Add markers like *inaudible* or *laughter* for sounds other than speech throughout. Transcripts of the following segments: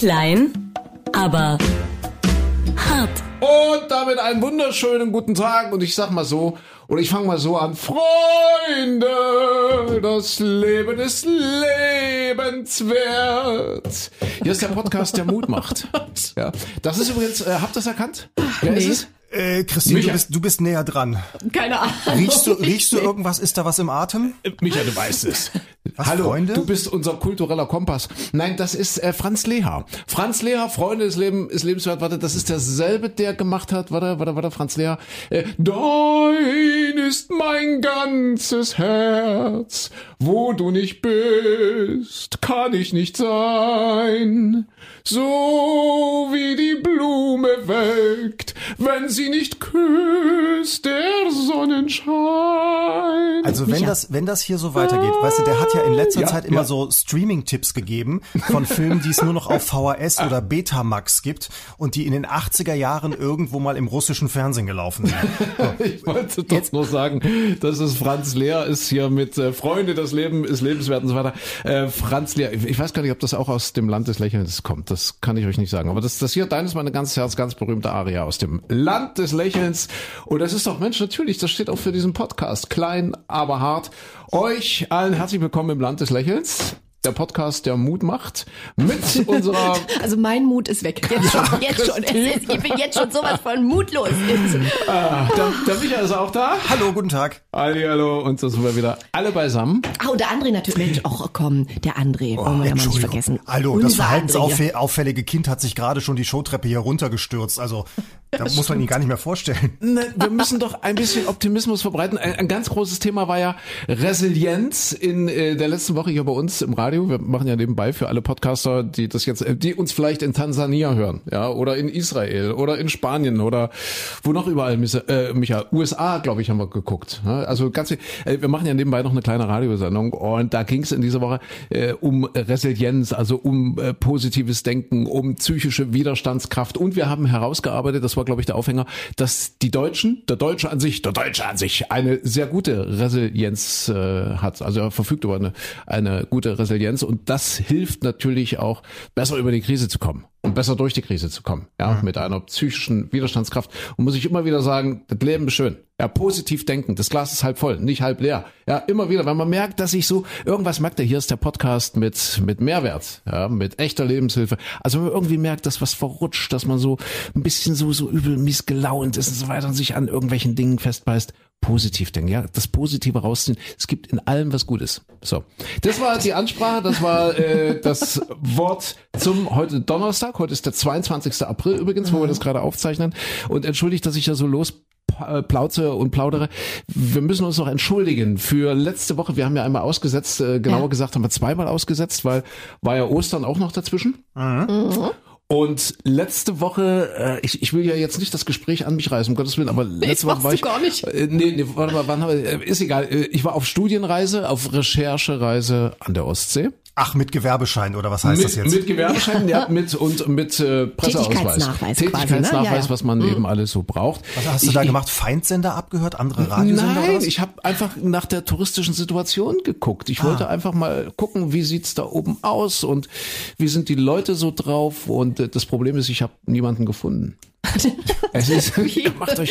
Klein, aber hart. Und damit einen wunderschönen guten Tag und ich sag mal so, oder ich fange mal so an. Freunde, das Leben ist lebenswert. Hier ist der Podcast, der Mut macht. Ja, das ist übrigens, äh, habt ihr das erkannt? Wer ist es? Äh, Christine, du bist, du bist näher dran. Keine Ahnung. Riechst du, riechst du irgendwas? Ist da was im Atem? Micha, du weißt es. Was, Hallo, Freunde? du bist unser kultureller Kompass. Nein, das ist äh, Franz Leher. Franz Leher, Freunde des Lebens ist lebenswert. Warte, das ist derselbe, der gemacht hat. Warte, warte, warte, Franz Leher. Äh, Dein ist mein ganzes Herz. Wo du nicht bist, kann ich nicht sein. So wie die Blume welkt, wenn sie nicht küsst, der Sonnenschein. Also wenn das, wenn das hier so weitergeht, weißt du, der hat ja in letzter Ja, Zeit immer ja. so Streaming-Tipps gegeben von Filmen, die es nur noch auf VHS oder Betamax gibt und die in den 80er Jahren irgendwo mal im russischen Fernsehen gelaufen sind. *laughs* Ich wollte doch nur sagen, dass es Franz Lehr ist hier mit äh, Freunde, das Leben ist lebenswert und so weiter. Äh, Franz Lehr, ich weiß gar nicht, ob das auch aus dem Land des Lächelns kommt. Das kann ich euch nicht sagen. Aber das, das hier, deines meine ganz Herz, ganz berühmte Aria aus dem Land des Lächelns. Und das ist doch, Mensch, natürlich, das steht auch für diesen Podcast. Klein, aber hart. Euch allen herzlich willkommen im Land des Lächelns. Der Podcast, der Mut macht. Mit unserer *laughs* Also mein Mut ist weg. Jetzt schon. Jetzt schon. Ist, ich bin jetzt schon sowas von mutlos. Ah, der, der Michael ist auch da. Hallo, guten Tag. Halli, hallo. Und so sind wir wieder alle beisammen. Ah, und der André natürlich. Mensch, auch komm, der André. wollen wir ja mal nicht vergessen. Hallo, das Unser hier. verhaltensauffällige Kind hat sich gerade schon die Showtreppe hier runtergestürzt. Also *laughs* da muss man ihn gar nicht mehr vorstellen. Ne, wir müssen doch ein bisschen Optimismus verbreiten. Ein, ein ganz großes Thema war ja Resilienz in äh, der letzten Woche hier bei uns im Radio. Wir machen ja nebenbei für alle Podcaster, die das jetzt, äh, die uns vielleicht in Tansania hören, ja, oder in Israel oder in Spanien oder wo noch überall, äh, Micha USA, glaube ich, haben wir geguckt. ne? Also ganz, viel- äh, wir machen ja nebenbei noch eine kleine Radiosendung und da ging es in dieser Woche äh, um Resilienz, also um äh, positives Denken, um psychische Widerstandskraft und wir haben herausgearbeitet, das war glaube ich der Aufhänger, dass die Deutschen, der Deutsche an sich, der Deutsche an sich eine sehr gute Resilienz äh, hat. Also er verfügt über eine, eine gute Resilienz und das hilft natürlich auch besser über die Krise zu kommen und besser durch die Krise zu kommen, ja, mit einer psychischen Widerstandskraft. Und muss ich immer wieder sagen, das Leben ist schön. Ja, positiv denken. Das Glas ist halb voll, nicht halb leer. Ja, immer wieder, wenn man merkt, dass ich so irgendwas merkt, hier ist der Podcast mit mit Mehrwert, ja, mit echter Lebenshilfe. Also wenn man irgendwie merkt, dass was verrutscht, dass man so ein bisschen so so übel mies gelaunt ist und so weiter und sich an irgendwelchen Dingen festbeißt, positiv denken, ja, das Positive rausziehen. Es gibt in allem was Gutes. So, das war die Ansprache, das war äh, das Wort zum heute Donnerstag. Heute ist der 22. April übrigens, wo wir das gerade aufzeichnen. Und entschuldigt, dass ich ja so los äh, plauze und plaudere. Wir müssen uns noch entschuldigen für letzte Woche. Wir haben ja einmal ausgesetzt, äh, genauer Ja. gesagt haben wir zweimal ausgesetzt, weil war ja Ostern auch noch dazwischen. Und letzte Woche, äh, ich, ich will ja jetzt nicht das Gespräch an mich reißen, um Gottes Willen, aber letzte Woche machst war ich. gar nicht. Äh, nee, nee, warte mal, wann äh, ist egal. Äh, Ich war auf Studienreise, auf Recherchereise an der Ostsee. Ach, mit Gewerbeschein oder was heißt mit, das jetzt? mit Gewerbeschein, ja, *laughs* mit und mit äh, Presseausweis. Tätigkeitsnachweis quasi, ne? Tätigkeitsnachweis, Ja, ja. was man eben alles so braucht. was hast du Ich- da gemacht? Feindsender abgehört? Andere Radiosender oder Nein, was? ich habe einfach nach der touristischen Situation geguckt. Ich wollte einfach mal gucken, wie sieht's da oben aus und wie sind die Leute so drauf. Und äh, das Problem ist, ich habe niemanden gefunden. *laughs* Es ist, ihr macht euch,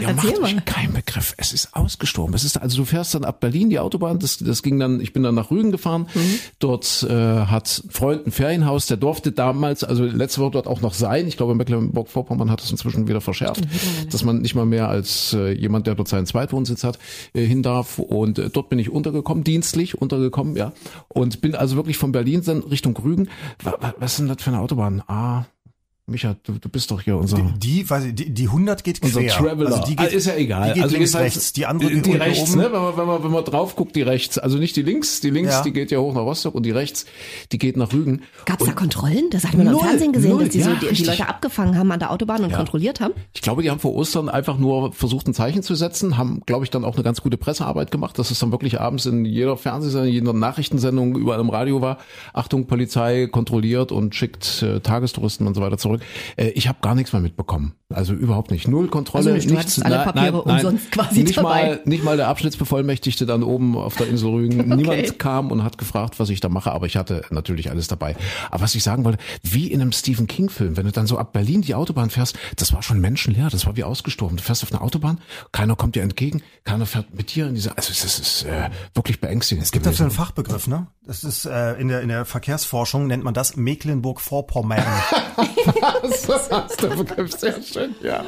ihr Erzähl macht euch keinen Begriff. Es ist ausgestorben. Es ist, also du fährst dann ab Berlin die Autobahn. Das, das ging dann, ich bin dann nach Rügen gefahren. Mhm. Dort äh, hat ein Freund ein Ferienhaus. Der durfte damals, also letzte Woche dort auch noch sein. Ich glaube, Mecklenburg-Vorpommern hat es inzwischen wieder verschärft, dass man nicht mal mehr als äh, jemand, der dort seinen Zweitwohnsitz hat, äh, hin darf. Und äh, dort bin ich untergekommen, dienstlich untergekommen, ja. Und bin also wirklich von Berlin dann Richtung Rügen. Wa- wa- Was ist denn das für eine Autobahn? Ah, Micha, du, du bist doch hier unser... Die, weiß ich, die, die 100 geht Unser quer. Traveler. Also die geht, Ah, ist ja egal. Die geht also links, jedenfalls- rechts. Die andere die, geht die rechts, oben. ne? Wenn man, wenn man, wenn man drauf guckt, die rechts. Also nicht die links. Die links, Ja. die geht ja hoch nach Rostock und die rechts, die geht nach Rügen. Gab es da Kontrollen? Das hat man Null, im Fernsehen gesehen, null, dass die so ja, die, die. Leute abgefangen haben an der Autobahn und kontrolliert haben. Ich glaube, die haben vor Ostern einfach nur versucht, ein Zeichen zu setzen, haben, glaube ich, dann auch eine ganz gute Pressearbeit gemacht, dass es dann wirklich abends in jeder Fernsehsendung, in jeder Nachrichtensendung überall im Radio war. Achtung, Polizei kontrolliert und schickt äh, Tagestouristen und so weiter zurück. Äh, ich habe gar nichts mehr mitbekommen. Also überhaupt nicht. Null Kontrolle. Also nicht, nichts. alle Papiere umsonst quasi nicht dabei. Mal, nicht mal der Abschnittsbevollmächtigte dann oben auf der Insel Rügen. *laughs* Niemand kam und hat gefragt, was ich da mache, aber ich hatte natürlich alles dabei. Aber was ich sagen wollte, wie in einem Stephen King Film, wenn du dann so ab Berlin die Autobahn fährst, das war schon menschenleer, das war wie ausgestorben. Du fährst auf einer Autobahn, keiner kommt dir entgegen, keiner fährt mit dir in diese, also es ist, es ist äh, wirklich beängstigend. Es gibt dafür einen Fachbegriff, ne? Das ist äh, in der in der Verkehrsforschung nennt man das Mecklenburg-Vorpommern. *laughs* das ist der Begriff sehr schön, ja.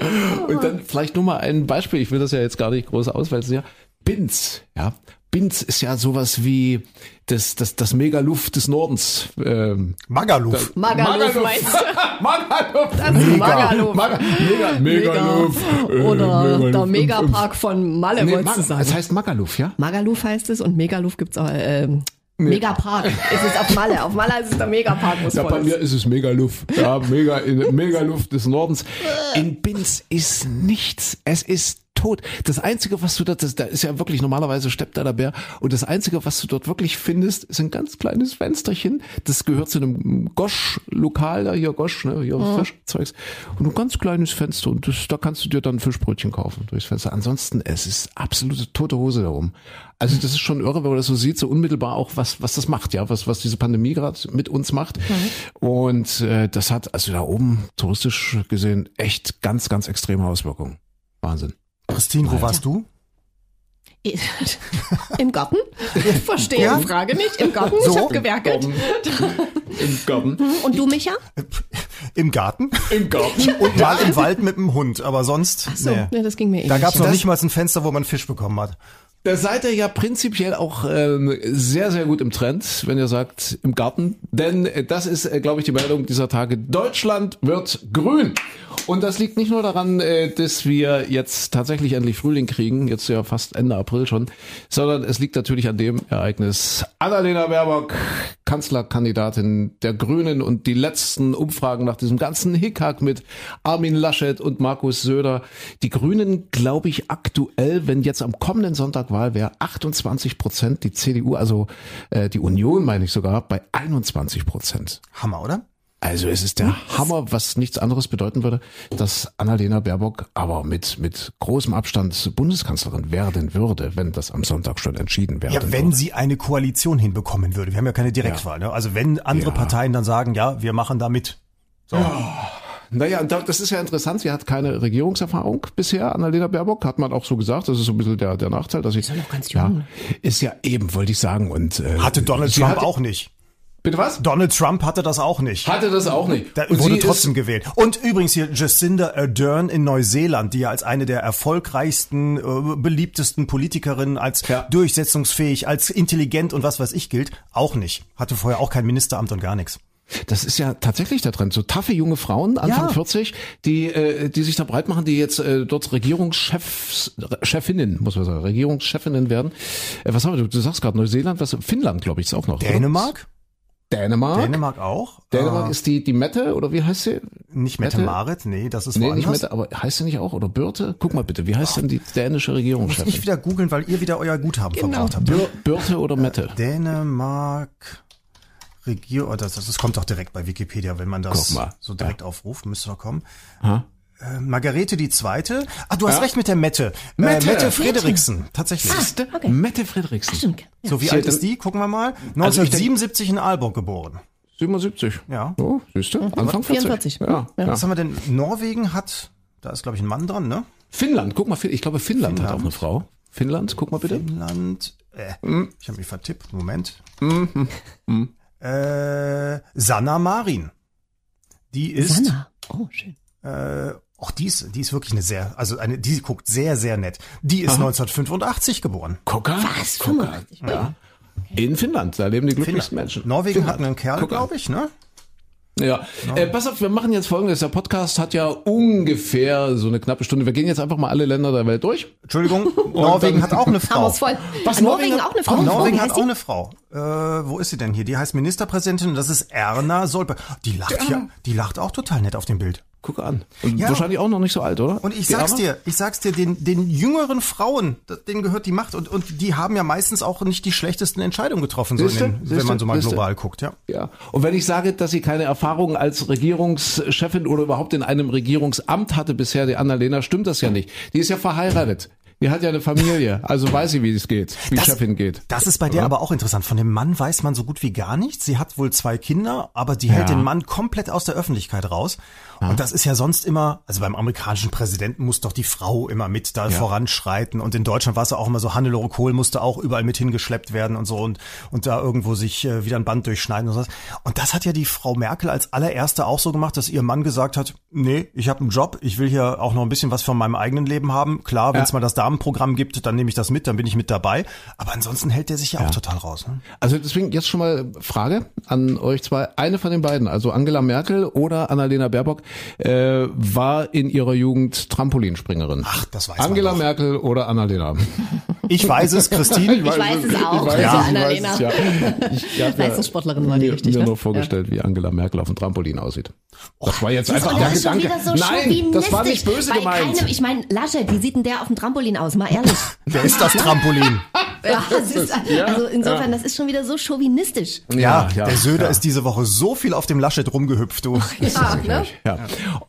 Und dann vielleicht nur mal ein Beispiel, ich will das ja jetzt gar nicht groß auswälzen, ja. Binz, ja. Binz ist ja sowas wie das, das, das Megaluft des Nordens. Ähm, Magaluf. Magaluf meinst du? *laughs* Magaluf. Das ist Magaluf. Maga, Mega, Megaluf. äh, Oder der Megaluf. Megapark von Malle, Nee, wolltest du Mag- sagen. es heißt Magaluf, ja? Magaluf heißt es und Megaluf gibt's auch, ähm, Megapark. es ist auf Malle. Auf Malle ist es der Megapark, wo es Ja, bei mir ist es Megaluft. Ja, mega, Megaluft des Nordens. In Binz ist nichts. Es ist tot. Das Einzige, was du dort, das, da ist ja wirklich, normalerweise steppt da der Bär. Und das Einzige, was du dort wirklich findest, ist ein ganz kleines Fensterchen. Das gehört zu einem Gosch-Lokal da, hier Gosch, ne, hier Fischzeugs. Und ein ganz kleines Fenster. Und das, da kannst du dir dann Fischbrötchen kaufen durchs Fenster. Ansonsten, es ist absolute tote Hose da oben. Also das ist schon irre, wenn man das so sieht, so unmittelbar auch, was, was das macht, ja, was, was diese Pandemie gerade mit uns macht. Und äh, das hat also da oben touristisch gesehen echt ganz, ganz extreme Auswirkungen. Wahnsinn. Christine, wo warst du? *laughs* Im Garten? Ich verstehe Ja? die Frage nicht. Im Garten? Ich So? habe gewerkelt. Im Garten. Und du, Micha? Im Garten Im Garten. und mal im Wald mit dem Hund, aber sonst So, nee. nee, das ging mir eh Da gab es noch nicht mal ein Fenster, wo man Fisch bekommen hat. Da seid ihr ja prinzipiell auch ähm, sehr, sehr gut im Trend, wenn ihr sagt, im Garten. Denn äh, das ist, äh, glaube ich, die Meldung dieser Tage. Deutschland wird grün. Und das liegt nicht nur daran, äh, dass wir jetzt tatsächlich endlich Frühling kriegen, jetzt ja fast Ende April schon, sondern es liegt natürlich an dem Ereignis. Annalena Baerbock, Kanzlerkandidatin der Grünen und die letzten Umfragen nach diesem ganzen Hickhack mit Armin Laschet und Markus Söder. Die Grünen, glaube ich, aktuell, wenn jetzt am kommenden Sonntag Wahl wäre, 28 Prozent, die CDU, also äh, die Union meine ich sogar, bei 21 Prozent. Hammer, oder? Also es ist der Hammer, was nichts anderes bedeuten würde, dass Annalena Baerbock aber mit, mit großem Abstand Bundeskanzlerin werden würde, wenn das am Sonntag schon entschieden werden Ja, wenn würde. sie eine Koalition hinbekommen würde. Wir haben ja keine Direktwahl. Ne? Also wenn andere Ja. Parteien dann sagen, ja, wir machen da mit. So. Naja, und da- das ist ja interessant. Sie hat keine Regierungserfahrung bisher, Annalena Baerbock, hat man auch so gesagt. Das ist so ein bisschen der, der Nachteil, dass sie. Ist ja noch ganz Ja, jung. ist ja eben, wollte ich sagen. Und äh, Hatte Donald Trump hatte- auch nicht. Bitte was? Donald Trump hatte das auch nicht. Hatte das auch nicht. Da Und wurde sie trotzdem gewählt. Und übrigens hier Jacinda Ardern in Neuseeland, die ja als eine der erfolgreichsten, äh, beliebtesten Politikerinnen, als Ja. durchsetzungsfähig, als intelligent und was weiß ich gilt, auch nicht. Hatte vorher auch kein Ministeramt und gar nichts. Das ist ja tatsächlich der Trend. So taffe junge Frauen, Anfang Ja. 40, die, äh, die sich da breit machen, die jetzt äh, dort Regierungschefs, Chefinnen, muss man sagen, Regierungschefinnen werden. Äh, was haben wir? Du, du sagst gerade Neuseeland, was? Finnland, glaube ich, ist auch noch. oder? Dänemark? Dänemark. Auch? Dänemark Äh, ist die, die Mette, oder wie heißt sie? nicht Mette Mette? Marit, nee, das ist Nee, woanders. nicht Mette, aber heißt sie nicht auch? Oder Birte? Guck mal bitte, wie heißt denn die dänische Muss ich wieder googeln, weil ihr wieder euer Guthaben Genau. verbraucht habt. Bir Birte oder Mette? Dänemark Regier, oh, das, das kommt doch direkt bei Wikipedia, wenn man das so direkt aufruft, müsste doch kommen. Ha? Äh, Margarete die Zweite. Ah, du hast Ja. recht mit der Mette. Mette. Äh, Mette Frederiksen, tatsächlich. Siehste? okay. Mette Friedrichsen. Stimmt. Ja. So, wie Sie alt hat ist die? Gucken wir mal. Also ich 1977 in Aalborg geboren. 77. Ja. Oh, siehst du? Anfang 40. 44. Ja, ja. Was haben wir denn? Norwegen hat, da ist glaube ich ein Mann dran, ne? Finnland, guck mal, ich glaube Finnland, hat Finnland. auch eine Frau. Finnland, guck mal bitte. Finnland, äh, Hm. ich habe mich vertippt, Moment. Äh, Sanna Marin. Die ist, Sanna. Oh, schön. äh, auch die ist, die ist wirklich eine sehr, also eine, die guckt sehr, sehr nett. Die ist 1985 geboren. Gucker. Was? Gucker. 85? Ja. In Finnland, da leben die glücklichsten Menschen. Norwegen Finnland. hat einen Kerl, glaube ich, ne? Ja, äh, pass auf, wir machen jetzt folgendes. Der Podcast hat ja ungefähr so eine knappe Stunde. Wir gehen jetzt einfach mal alle Länder der Welt durch. Entschuldigung, *laughs* Norwegen hat auch eine Haben Frau. Was, Norwegen Norwegen auch eine Frau. Norwegen hat auch eine Frau. Äh, wo ist sie denn hier? Die heißt Ministerpräsidentin und das ist Erna Solberg. Die lacht ja, die lacht auch total nett auf dem Bild. Guck an. Und ja. wahrscheinlich auch noch nicht so alt, oder? Und ich sag's dir, ich sag's dir, den, den jüngeren Frauen, denen gehört die Macht und, und die haben ja meistens auch nicht die schlechtesten Entscheidungen getroffen, so den, wenn man so mal Siehste? global guckt, ja. Ja. Und wenn ich sage, dass sie keine Erfahrung als Regierungschefin oder überhaupt in einem Regierungsamt hatte bisher, die Annalena, stimmt das ja nicht. Die ist ja verheiratet. Die hat ja eine Familie, also weiß sie, wie es geht, wie das, Chefin geht. Das ist bei der ja. aber auch interessant. Von dem Mann weiß man so gut wie gar nichts. Sie hat wohl zwei Kinder, aber die hält ja. den Mann komplett aus der Öffentlichkeit raus. Ja. Und das ist ja sonst immer, also beim amerikanischen Präsidenten muss doch die Frau immer mit da voranschreiten. Und in Deutschland war es ja auch immer so, Hannelore Kohl musste auch überall mit hingeschleppt werden und so und, und da irgendwo sich äh, wieder ein Band durchschneiden und so. Und das hat ja die Frau Merkel als allererste auch so gemacht, dass ihr Mann gesagt hat, nee, ich habe einen Job, ich will hier auch noch ein bisschen was von meinem eigenen Leben haben. Klar, wenn es mal das da Rahmenprogramm gibt, dann nehme ich das mit, dann bin ich mit dabei. Aber ansonsten hält der sich ja, ja. auch total raus. Ne? Also deswegen jetzt schon mal Frage an euch zwei. Eine von den beiden, also Angela Merkel oder Annalena Baerbock, äh, war in ihrer Jugend Trampolinspringerin. Ach, das weiß Angela Merkel oder Annalena? *laughs* Ich weiß es, Christine. Ich weiß, ich weiß es auch. Ich weiß, ja. ich Annalena. Weiß es, ja. Ich Leistungssportlerin war die richtig. Mir ne? nur vorgestellt, ja. wie Angela Merkel auf dem Trampolin aussieht. Das war jetzt das einfach der Gedanke. So Nein, das war nicht böse gemeint. Keinem, ich meine, Laschet, wie sieht denn der auf dem Trampolin aus? Mal ehrlich. *laughs* Der ist das Trampolin. *laughs* ja, das ist, also insofern, das ist schon wieder so chauvinistisch. Ja, ja der Söder ja. ist diese Woche so viel auf dem Laschet rumgehüpft, du. *laughs* Ja, ne? ja.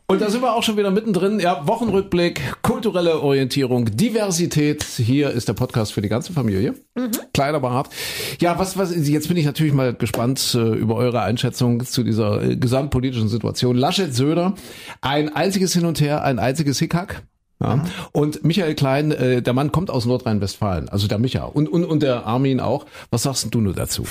Und da sind wir auch schon wieder mittendrin. Ja, Wochenrückblick, kulturelle Orientierung, Diversität. Hier ist der Podcast für die ganze Familie. Mhm. Klein, aber hart. Ja, was, was, jetzt bin ich natürlich mal gespannt äh, über eure Einschätzung zu dieser äh, gesamtpolitischen Situation. Laschet Söder, ein einziges Hin und Her, ein einziges Hickhack. Ja. Und Michael Klein, äh, der Mann kommt aus Nordrhein-Westfalen, also der Micha und, und, und der Armin auch. Was sagst du nur dazu? *laughs*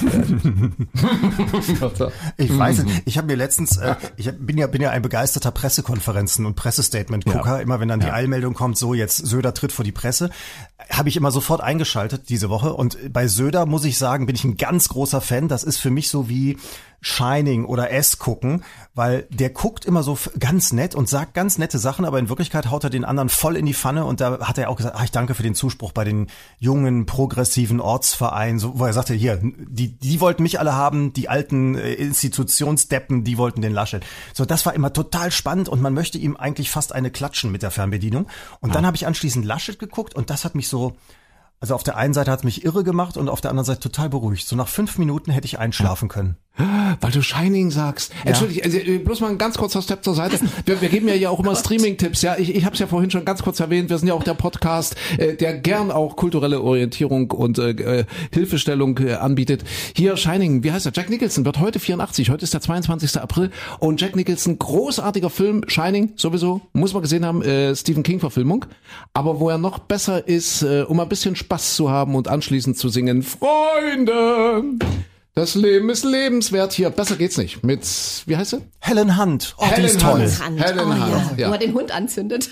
ich weiß nicht. Ich habe mir letztens, äh, ich bin ja bin ja ein begeisterter Pressekonferenzen und Pressestatement-Gucker. Ja. Immer wenn dann die ja. Eilmeldung kommt, so jetzt Söder tritt vor die Presse, habe ich immer sofort eingeschaltet diese Woche. Und bei Söder muss ich sagen, bin ich ein ganz großer Fan. Das ist für mich so wie Shining oder S gucken, weil der guckt immer so ganz nett und sagt ganz nette Sachen, aber in Wirklichkeit haut er den anderen voll in die Pfanne und da hat er auch gesagt, ach, ich danke für den Zuspruch bei den jungen, progressiven Ortsvereinen, so, wo er sagte, hier, die, die wollten mich alle haben, die alten äh, Institutionsdeppen, die wollten den Laschet. So, das war immer total spannend und man möchte ihm eigentlich fast eine klatschen mit der Fernbedienung. Und ja. dann habe ich anschließend Laschet geguckt und das hat mich so, also auf der einen Seite hat es mich irre gemacht und auf der anderen Seite total beruhigt. So nach fünf Minuten hätte ich einschlafen können. Weil du Shining sagst. Ja. Entschuldige, also, äh, bloß mal ein ganz kurzer Step zur Seite. Wir, wir geben ja ja auch immer Streaming-Tipps. Ja, ich, ich habe es ja vorhin schon ganz kurz erwähnt. Wir sind ja auch der Podcast, äh, der gern auch kulturelle Orientierung und äh, äh, Hilfestellung äh, anbietet. Hier Shining, wie heißt er? Jack Nicholson wird heute 84. Heute ist der 22. April und Jack Nicholson, großartiger Film. Shining sowieso muss man gesehen haben. Äh, Stephen King Verfilmung. Aber wo er noch besser ist, äh, um ein bisschen Spaß zu haben und anschließend zu singen, Freunde. Das Leben ist lebenswert hier. Besser geht's nicht. Mit, wie heißt sie? Helen Hunt. Oh, Helen die ist toll. Hunt. Helen oh, Hunt. Ja. Ja. Wo er den Hund anzündet.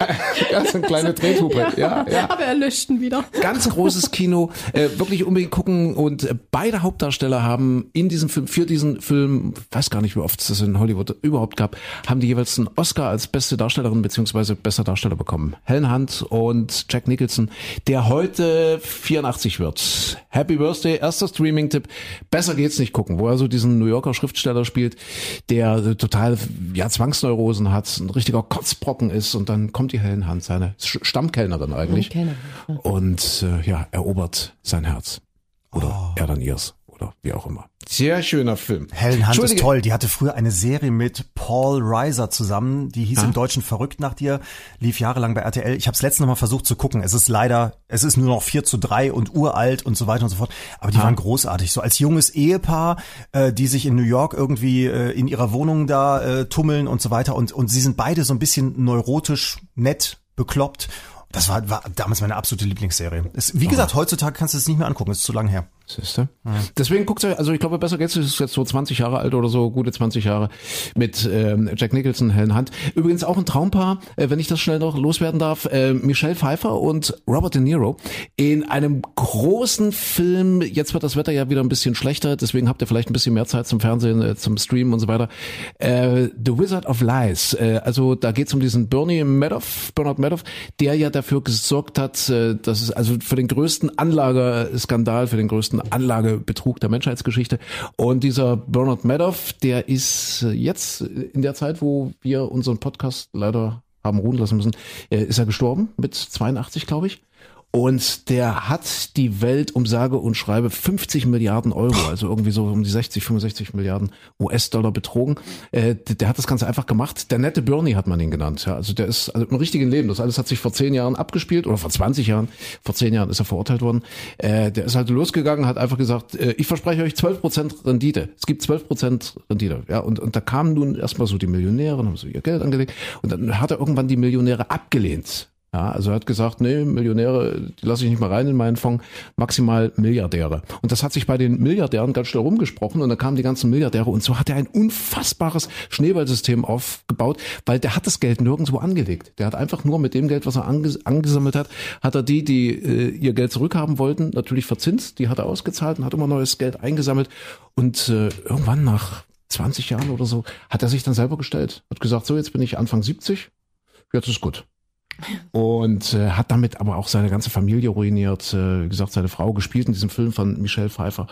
*laughs* ja, so eine kleine Drehhupe. *laughs* Ja, ja, ja. Aber er löscht ihn wieder. Ganz großes Kino. Äh, wirklich unbedingt gucken. Und beide Hauptdarsteller haben in diesem Film, für diesen Film, weiß gar nicht, wie oft es das in Hollywood überhaupt gab, haben die jeweils einen Oscar als beste Darstellerin beziehungsweise bester Darsteller bekommen. Helen Hunt und Jack Nicholson, der heute 84 wird. Happy Birthday, erster Streaming-Tipp Besser geht's nicht gucken, wo er so diesen New Yorker Schriftsteller spielt, der total ja Zwangsneurosen hat, ein richtiger Kotzbrocken ist und dann kommt die Helen Hand, seine Stammkellnerin eigentlich, und äh, ja erobert sein Herz. Oder oh. er dann ihrs oder wie auch immer. Sehr schöner Film. Helen Hunt ist toll. Die hatte früher eine Serie mit Paul Reiser zusammen. Die hieß ah. im Deutschen Verrückt nach dir. Lief jahrelang bei RTL. Ich habe es letztes Mal versucht zu gucken. Es ist leider, es ist nur noch 4 zu 3 und uralt und so weiter und so fort. Aber die ah. waren großartig. So als junges Ehepaar, äh, die sich in New York irgendwie äh, in ihrer Wohnung da äh, tummeln und so weiter. Und, und sie sind beide so ein bisschen neurotisch, nett, bekloppt. Das war, war damals meine absolute Lieblingsserie. Es, wie gesagt, heutzutage kannst du es nicht mehr angucken. Es ist zu lang her. Siehste? Ja. Deswegen guckt euch, also ich glaube, besser geht's, ist jetzt so 20 Jahre alt oder so, gute 20 Jahre mit ähm, Jack Nicholson, Helen Hunt. Übrigens auch ein Traumpaar, äh, wenn ich das schnell noch loswerden darf, äh, Michelle Pfeiffer und Robert De Niro in einem großen Film, jetzt wird das Wetter ja wieder ein bisschen schlechter, deswegen habt ihr vielleicht ein bisschen mehr Zeit zum Fernsehen, äh, zum Streamen und so weiter. Äh, The Wizard of Lies, äh, also da geht's um diesen Bernie Madoff, Bernard Madoff, der ja dafür gesorgt hat, äh, dass es also für den größten Anlagerskandal, für den größten größten Anlagebetrug der Menschheitsgeschichte. Und dieser Bernard Madoff, der ist jetzt in der Zeit, wo wir unseren Podcast leider haben ruhen lassen müssen, äh, ist er gestorben mit 82, glaube ich. Und der hat die Welt um sage und schreibe 50 Milliarden Euro, also irgendwie so um die 60, 65 Milliarden US-Dollar betrogen. Äh, der hat das Ganze einfach gemacht. Der nette Bernie hat man ihn genannt. Ja, also der ist also im richtigen Leben. Das alles hat sich vor zehn Jahren abgespielt oder vor 20 Jahren. Vor zehn Jahren ist er verurteilt worden. Äh, der ist halt losgegangen, hat einfach gesagt, äh, ich verspreche euch 12 Prozent Rendite. Es gibt 12 Prozent Rendite. Ja, und, und da kamen nun erstmal so die Millionäre, haben so ihr Geld angelegt. Und dann hat er irgendwann die Millionäre abgelehnt. Ja, also er hat gesagt, nee, Millionäre, die lasse ich nicht mal rein in meinen Fonds, maximal Milliardäre. Und das hat sich bei den Milliardären ganz schnell rumgesprochen und dann kamen die ganzen Milliardäre und so hat er ein unfassbares Schneeballsystem aufgebaut, weil der hat das Geld nirgendwo angelegt. Der hat einfach nur mit dem Geld, was er anges angesammelt hat, hat er die, die äh, ihr Geld zurückhaben wollten, natürlich verzinst, die hat er ausgezahlt und hat immer neues Geld eingesammelt. Und äh, irgendwann nach 20 Jahren oder so hat er sich dann selber gestellt, hat gesagt, so jetzt bin ich Anfang 70, jetzt ist gut und äh, hat damit aber auch seine ganze Familie ruiniert. Äh, wie gesagt, seine Frau gespielt in diesem Film von Michelle Pfeiffer.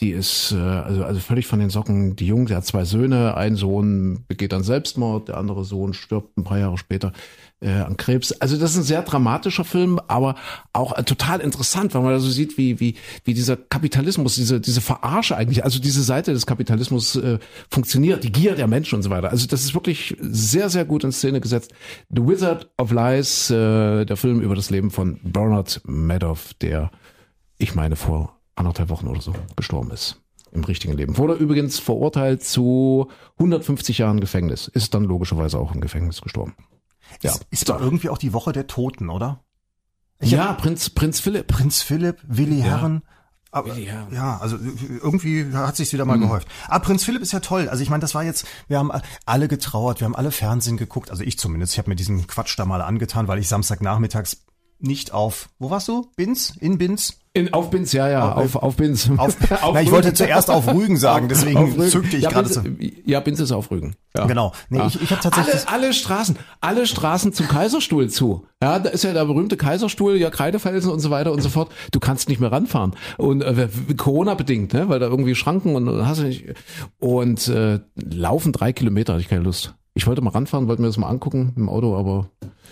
Die ist äh, also also völlig von den Socken. Die Jung, der hat zwei Söhne. Ein Sohn begeht dann Selbstmord, der andere Sohn stirbt ein paar Jahre später äh, an Krebs. Also das ist ein sehr dramatischer Film, aber auch äh, total interessant, weil man da so sieht, wie wie wie dieser Kapitalismus, diese diese Verarsche eigentlich, also diese Seite des Kapitalismus äh, funktioniert, die Gier der Menschen und so weiter. Also das ist wirklich sehr sehr gut in Szene gesetzt. The Wizard of Lies, äh, der Film über das Leben von Bernard Madoff, der ich meine vor anderthalb Wochen oder so gestorben ist im richtigen Leben. Wurde übrigens verurteilt zu 150 Jahren Gefängnis. Ist dann logischerweise auch im Gefängnis gestorben. Ja. Ist, ist doch irgendwie auch die Woche der Toten, oder? Ich ja, Prinz, Prinz Philipp. Prinz Philipp, Willi Herren. Aber, ja, also irgendwie hat sich wieder mal mhm. gehäuft. Aber Prinz Philipp ist ja toll. Also ich meine, das war jetzt, wir haben alle getrauert, wir haben alle Fernsehen geguckt, also ich zumindest. Ich habe mir diesen Quatsch da mal angetan, weil ich Samstagnachmittags nicht auf, wo warst du? Binz? In Binz? In, auf Binz, ja, ja, auf, auf, auf Binz. Auf, *laughs* auf na, ich wollte zuerst auf Rügen sagen, deswegen zückte ich ja, gerade so. Ja, Binz ist auf Rügen. Ja. Genau. Nee, ja. ich, ich habe tatsächlich alle, alle Straßen, alle Straßen zum Kaiserstuhl zu. Ja, da ist ja der berühmte Kaiserstuhl, ja Kreidefelsen und so weiter und so fort. Du kannst nicht mehr ranfahren und äh, Corona bedingt, ne, weil da irgendwie Schranken und hast du nicht und äh, laufen drei Kilometer hatte ich keine Lust. Ich wollte mal ranfahren, wollte mir das mal angucken im Auto, aber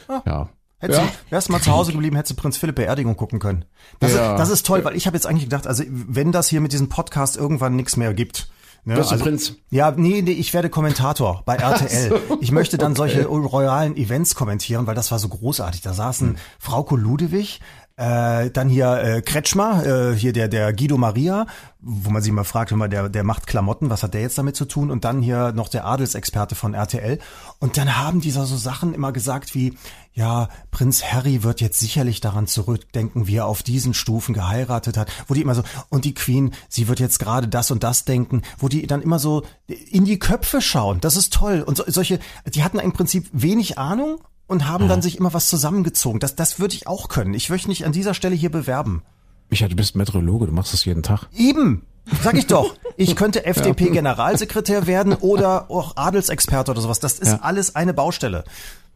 ah. ja. Hättest ja. du, wärst du mal zu Hause geblieben, hättest du Prinz Philipp Beerdigung gucken können. Das, ja. ist, das ist toll, weil ich habe jetzt eigentlich gedacht, also wenn das hier mit diesem Podcast irgendwann nichts mehr gibt, Ne, du also, Prinz. Ja, nee, nee, ich werde Kommentator bei RTL. So, ich möchte dann okay. solche royalen Events kommentieren, weil das war so großartig. Da saßen hm. Frauko Ludewig, äh, dann hier äh, Kretschmer, äh, hier der der Guido Maria, wo man sich mal fragt, man der der macht Klamotten, was hat der jetzt damit zu tun? Und dann hier noch der Adelsexperte von RTL. Und dann haben die so Sachen immer gesagt wie, ja, Prinz Harry wird jetzt sicherlich daran zurückdenken, wie er auf diesen Stufen geheiratet hat, wo die immer so und die Queen, sie wird jetzt gerade das und das denken, wo die dann immer so in die Köpfe schauen. Das ist toll. Und so, solche, die hatten im Prinzip wenig Ahnung und haben dann sich immer was zusammengezogen. Das, das würde ich auch können. Ich möchte mich an dieser Stelle hier bewerben. Micha, du bist Meteorologe, du machst das jeden Tag. Eben! Sag ich doch. *laughs* Ich könnte FDP-Generalsekretär werden oder auch Adelsexperte oder sowas. Das ist ja. alles eine Baustelle.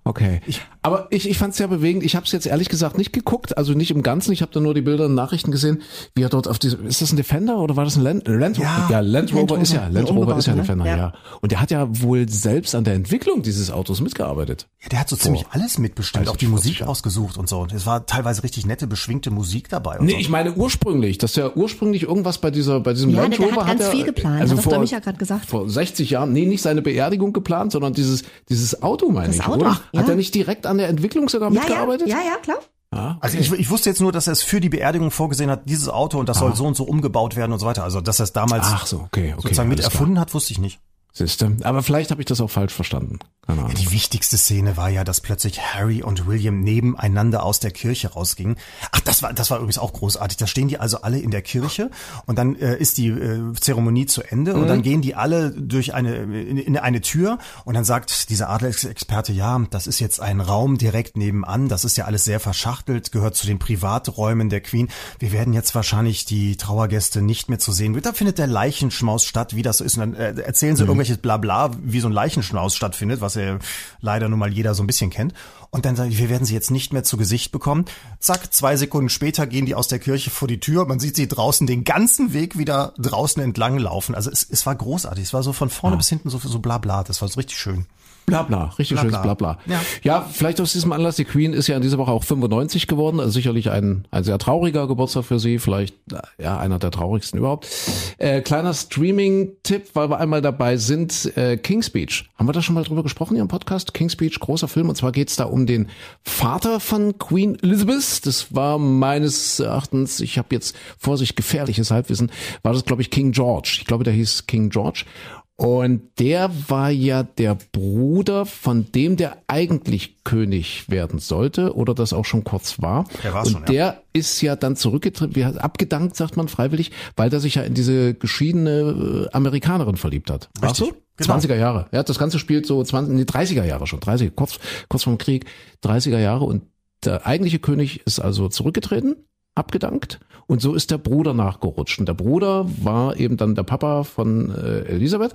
Okay. Ich, aber ich, ich fand es sehr bewegend. Ich habe es jetzt ehrlich gesagt nicht geguckt, also nicht im Ganzen. Ich habe da nur die Bilder und Nachrichten gesehen, wie er dort auf diese. Ist das ein Defender oder war das ein Land, Land ja, ja Land Rover ist ja Land Rover ist ja ein Defender, ja. ja. Und der hat ja wohl selbst an der Entwicklung dieses Autos mitgearbeitet. Ja, der hat so Boah. ziemlich alles mitbestimmt, also auch die Musik ausgesucht und so. Und es war teilweise richtig nette, beschwingte Musik dabei. nee, so. ich meine ursprünglich, dass der ursprünglich irgendwas bei dieser bei diesem ja, Land Rover der hat ganz er, viel geplant. Also hat vor, Micha gerade gesagt. Vor 60 Jahren, nee, nicht seine Beerdigung geplant, sondern dieses dieses Auto meine das ich, Auto, oder? Ja. Hat er nicht direkt an der Entwicklung sogar ja, mitgearbeitet? Ja, ja, ja klar. Ah, okay. Also ich, ich wusste jetzt nur, dass er es für die Beerdigung vorgesehen hat, dieses Auto und das ah. soll so und so umgebaut werden und so weiter. Also dass er es damals Ach so, okay, okay, sozusagen mit erfunden klar. hat, wusste ich nicht. Siehste. Aber vielleicht habe ich das auch falsch verstanden. Keine Ahnung. Ja, die wichtigste Szene war ja, dass plötzlich Harry und William nebeneinander aus der Kirche rausgingen. Ach, das war das war übrigens auch großartig. Da stehen die also alle in der Kirche und dann äh, ist die äh, Zeremonie zu Ende mhm. und dann gehen die alle durch eine in, in eine Tür und dann sagt dieser Adelsexperte, ja, das ist jetzt ein Raum direkt nebenan. Das ist ja alles sehr verschachtelt, gehört zu den Privaträumen der Queen. Wir werden jetzt wahrscheinlich die Trauergäste nicht mehr zu sehen. Da findet der Leichenschmaus statt, wie das so ist. Und dann äh, erzählen sie mhm irgendwelches Blabla wie so ein Leichenschmaus stattfindet, was ja leider nun mal jeder so ein bisschen kennt. Und dann sagen, wir werden sie jetzt nicht mehr zu Gesicht bekommen. Zack, zwei Sekunden später gehen die aus der Kirche vor die Tür. Man sieht sie draußen den ganzen Weg wieder draußen entlang laufen. Also es, es war großartig. Es war so von vorne ja. bis hinten so, so bla bla. Das war so richtig schön. Blabla, richtig Blabla. schönes Blabla. Ja. ja, vielleicht aus diesem Anlass, die Queen ist ja in dieser Woche auch 95 geworden, also sicherlich ein, ein sehr trauriger Geburtstag für sie, vielleicht ja einer der traurigsten überhaupt. Äh, kleiner Streaming-Tipp, weil wir einmal dabei sind, äh, King's Speech. Haben wir da schon mal drüber gesprochen hier im Podcast? King's Speech, großer Film, und zwar geht's da um den Vater von Queen Elizabeth. Das war meines Erachtens, ich habe jetzt Vorsicht, gefährliches Halbwissen, war das, glaube ich, King George. Ich glaube, der hieß King George. Und der war ja der Bruder von dem, der eigentlich König werden sollte oder das auch schon kurz war. Der war's Und schon, ja. der ist ja dann zurückgetreten, abgedankt, sagt man freiwillig, weil der sich ja in diese geschiedene äh, Amerikanerin verliebt hat. War so? Genau. 20er Jahre. Ja, das Ganze spielt so 20, nee, 30er Jahre schon, 30, kurz, kurz vorm Krieg, 30er Jahre. Und der eigentliche König ist also zurückgetreten abgedankt und so ist der Bruder nachgerutscht. Und der Bruder war eben dann der Papa von äh, Elisabeth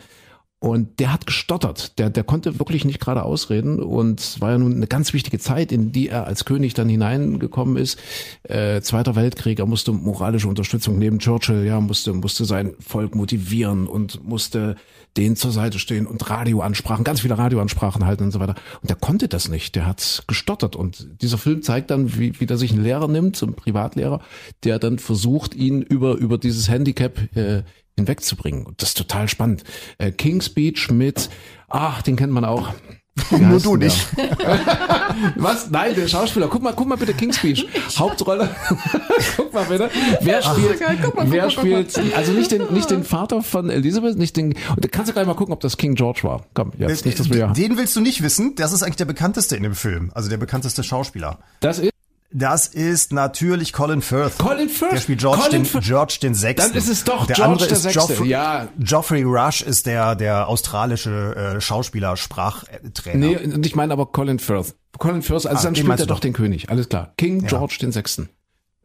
und der hat gestottert. Der, der konnte wirklich nicht gerade ausreden. Und es war ja nun eine ganz wichtige Zeit, in die er als König dann hineingekommen ist. Äh, Zweiter Weltkrieg, er musste moralische Unterstützung neben Churchill, ja, musste, musste sein Volk motivieren und musste denen zur Seite stehen und Radioansprachen, ganz viele Radioansprachen halten und so weiter. Und der konnte das nicht. Der hat gestottert. Und dieser Film zeigt dann, wie, wie der sich einen Lehrer nimmt, so einen Privatlehrer, der dann versucht, ihn über, über dieses Handicap äh, hinwegzubringen. Das ist total spannend. Äh, King's Speech mit, ach, den kennt man auch. *laughs* Nur du nicht. *laughs* Was? Nein, der Schauspieler. Guck mal, guck mal bitte King's Speech. Hauptrolle. *laughs* guck mal bitte. Wer spielt, ach, mal, wer spielt, also nicht den, nicht den Vater von Elizabeth, nicht den, und kannst du gleich mal gucken, ob das King George war. Komm, jetzt nicht, dass wir ja. Den willst du nicht wissen. Das ist eigentlich der bekannteste in dem Film. Also der bekannteste Schauspieler. Das ist? Das ist natürlich Colin Firth. Colin Firth. Der spielt George, Colin den, George den Sechsten. Dann ist es doch der George andere der ist Sechste. Geoffrey, ja. Geoffrey Rush ist der, der australische äh, Schauspieler, Sprachtrainer. Nee, ich meine aber Colin Firth. Colin Firth, also ah, dann spielt er doch den König. Alles klar. King ja. George den Sechsten.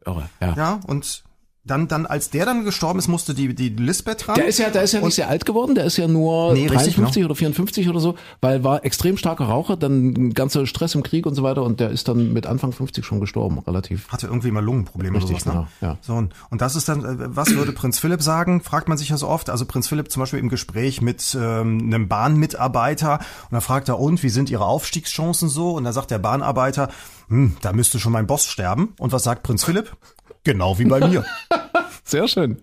Irre, ja. Ja, und dann, dann, als der dann gestorben ist, musste die, die Lisbeth ran. Der ist ja, der ist ja nicht sehr alt geworden, der ist ja nur nee, 53 richtig, genau. oder 54 oder so, weil war extrem starker Raucher, dann ganzer Stress im Krieg und so weiter und der ist dann mit Anfang 50 schon gestorben, relativ. Hatte irgendwie mal Lungenprobleme richtig, oder sowas, ne? genau, ja. So, und, und das ist dann, äh, was würde Prinz Philipp sagen, fragt man sich ja so oft. Also Prinz Philipp zum Beispiel im Gespräch mit ähm, einem Bahnmitarbeiter und da fragt er, und wie sind Ihre Aufstiegschancen so? Und da sagt der Bahnarbeiter, hm, da müsste schon mein Boss sterben. Und was sagt Prinz Philipp? Genau wie bei mir. *laughs* Sehr schön.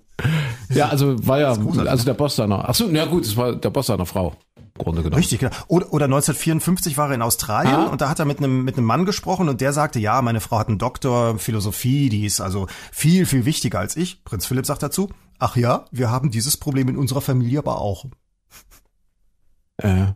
Ja, also war ja, also der Boss seiner, ach so, ja gut, es war der Boss seiner Frau. Grunde genommen. Richtig, genau. Oder, oder 1954 war er in Australien ah. und da hat er mit einem, mit einem Mann gesprochen und der sagte, ja, meine Frau hat einen Doktor Philosophie, die ist also viel, viel wichtiger als ich. Prinz Philipp sagt dazu, ach ja, wir haben dieses Problem in unserer Familie aber auch. Äh.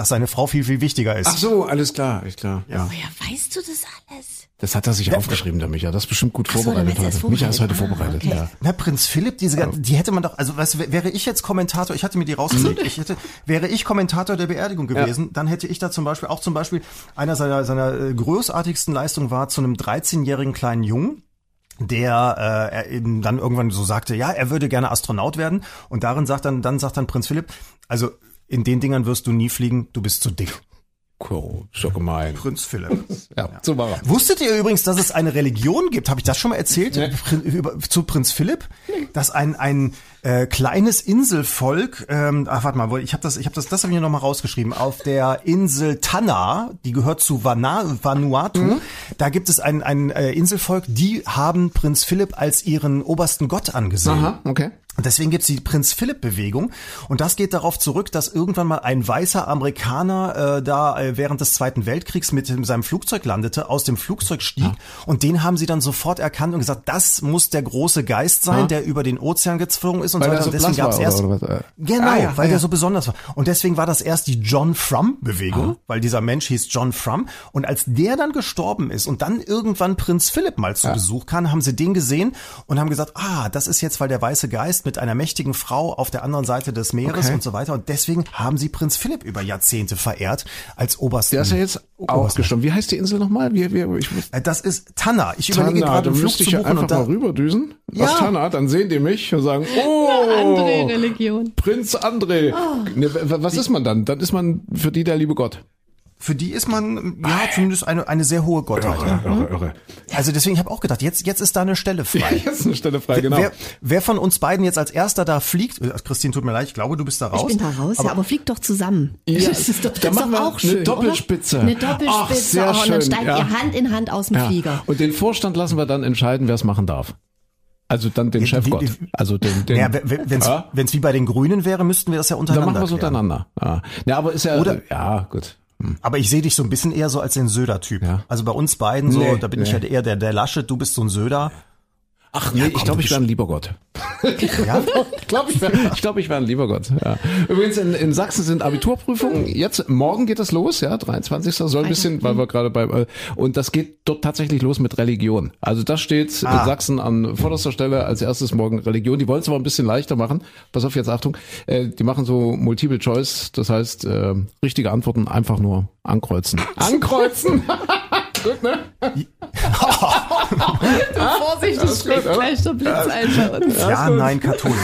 Dass seine Frau viel, viel wichtiger ist. Ach so, alles klar, ist klar. Ja. Woher weißt du das alles? Das hat er sich ja. aufgeschrieben, der Micha. Das ist bestimmt gut so, vorbereitet heute. Micha ist heute ah, vorbereitet, okay. ja. Na, Prinz Philipp, diese, die hätte man doch, also weißt, wäre ich jetzt Kommentator, ich hatte mir die rausgelegt, ich hätte, wäre ich Kommentator der Beerdigung gewesen, ja. dann hätte ich da zum Beispiel, auch zum Beispiel, einer seiner, seiner äh, großartigsten Leistungen war zu einem 13-jährigen kleinen Jungen, der äh, er eben dann irgendwann so sagte, ja, er würde gerne Astronaut werden. Und darin sagt dann, dann sagt dann Prinz Philipp, also in den Dingern wirst du nie fliegen, du bist zu dick. Cool, so gemein. Prinz Philipp. ja, ja, so war er. Wusstet ihr übrigens, dass es eine Religion gibt? Habe ich das schon mal erzählt nee. zu Prinz Philipp? Nee. Dass ein ein äh, kleines Inselvolk, ähm, ach warte mal, ich habe das, ich habe das, das habe ich noch mal rausgeschrieben. Auf der Insel Tanna, die gehört zu Vana, Vanuatu, mhm. da gibt es ein ein äh, Inselvolk, die haben Prinz Philipp als ihren obersten Gott angesehen. Aha, okay. Und deswegen gibt's die Prinz Philipp Bewegung und das geht darauf zurück, dass irgendwann mal ein weißer Amerikaner äh, da äh, während des Zweiten Weltkriegs mit seinem Flugzeug landete, aus dem Flugzeug stieg. Ja. und den haben sie dann sofort erkannt und gesagt, das muss der große Geist sein, ja. der über den Ozean gezwungen ist und weil so weiter. So deswegen gab's erst oder, oder genau, ah, ja, weil der so besonders war. Und deswegen war das erst die John Frum Bewegung, weil dieser Mensch hieß John Frum. Und als der dann gestorben ist und dann irgendwann Prinz Philipp mal zu Besuch kam, haben sie den gesehen und haben gesagt, ah, das ist jetzt, weil der weiße Geist mit einer mächtigen Frau auf der anderen Seite des Meeres Okay. und so weiter. Und deswegen haben sie Prinz Philipp über Jahrzehnte verehrt als obersten. Der ist ja jetzt auch gestorben. Wie heißt die Insel nochmal? Wie, wie, ich muss, Äh, Das ist Tanna. Ich überlege Tanna, gerade, dann einen Flug müsste ich zu ja buchen einfach und da, mal rüberdüsen. Ja. Auf Tanna, dann sehen die mich und sagen, *laughs* oh, Religion. Prinz André. Ne, w- was ist man dann? Dann ist man für die der liebe Gott. Für die ist man ja zumindest eine, eine sehr hohe Gottheit. Ja. Irre, irre. Also deswegen habe ich auch gedacht, jetzt, jetzt ist da eine Stelle frei. *laughs* Jetzt ist eine Stelle frei, genau. Wer, wer von uns beiden jetzt als erster da fliegt, äh, Christine, tut mir leid, ich glaube, du bist da raus. Ich bin da raus, ja, aber fliegt doch zusammen. Ja, das ist doch, da das ist machen doch wir auch eine schön. Doppelspitze. Oder? Eine Doppelspitze. Ach, sehr und dann steigt ja. ihr Hand in Hand aus dem Ja. Flieger. Und den Vorstand lassen wir dann entscheiden, wer es machen darf. Also dann den Ja, Chefgott. Also den, den Ja, wenn es Ja. wie bei den Grünen wäre, müssten wir das ja dann untereinander machen wir es untereinander. Ja. ja, aber ist ja, Oder- ja, gut. Aber ich sehe dich so ein bisschen eher so als den Söder-Typ. Ja. Also bei uns beiden so, Nee, da bin ich nee. ja eher der, der Laschet, du bist so ein Söder. Ach nee, ich komm, glaube, du ich wäre ein lieber Gott. *laughs* Ja? Ich glaube, ich wäre ich glaub, ich wär ein lieber Gott. Ja. Übrigens, in, in Sachsen sind Abiturprüfungen. Jetzt, morgen geht das los, ja, 23. Soll ein bisschen, weil wir gerade bei, äh, und das geht dort tatsächlich los mit Religion. Also das steht Ah. in Sachsen an vorderster Stelle als erstes morgen Religion. Die wollen es aber ein bisschen leichter machen. Pass auf, jetzt Achtung. Äh, die machen so Multiple Choice. Das heißt, äh, richtige Antworten einfach nur ankreuzen. Ankreuzen! *laughs* *laughs* Gut, ne? Vorsicht, es gut, oder? gleich der Blitz ein bei uns. Ja, nein, katholisch.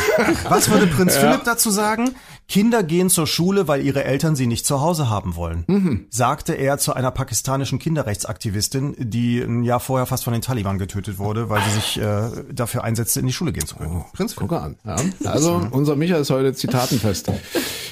Was würde Prinz Philipp dazu sagen? Kinder gehen zur Schule, weil ihre Eltern sie nicht zu Hause haben wollen, Mhm. sagte er zu einer pakistanischen Kinderrechtsaktivistin, die ein Jahr vorher fast von den Taliban getötet wurde, weil sie sich äh, dafür einsetzte, in die Schule gehen zu können. Prinz Philipp. Guck an. Ja. Also unser Micha ist heute zitatenfest.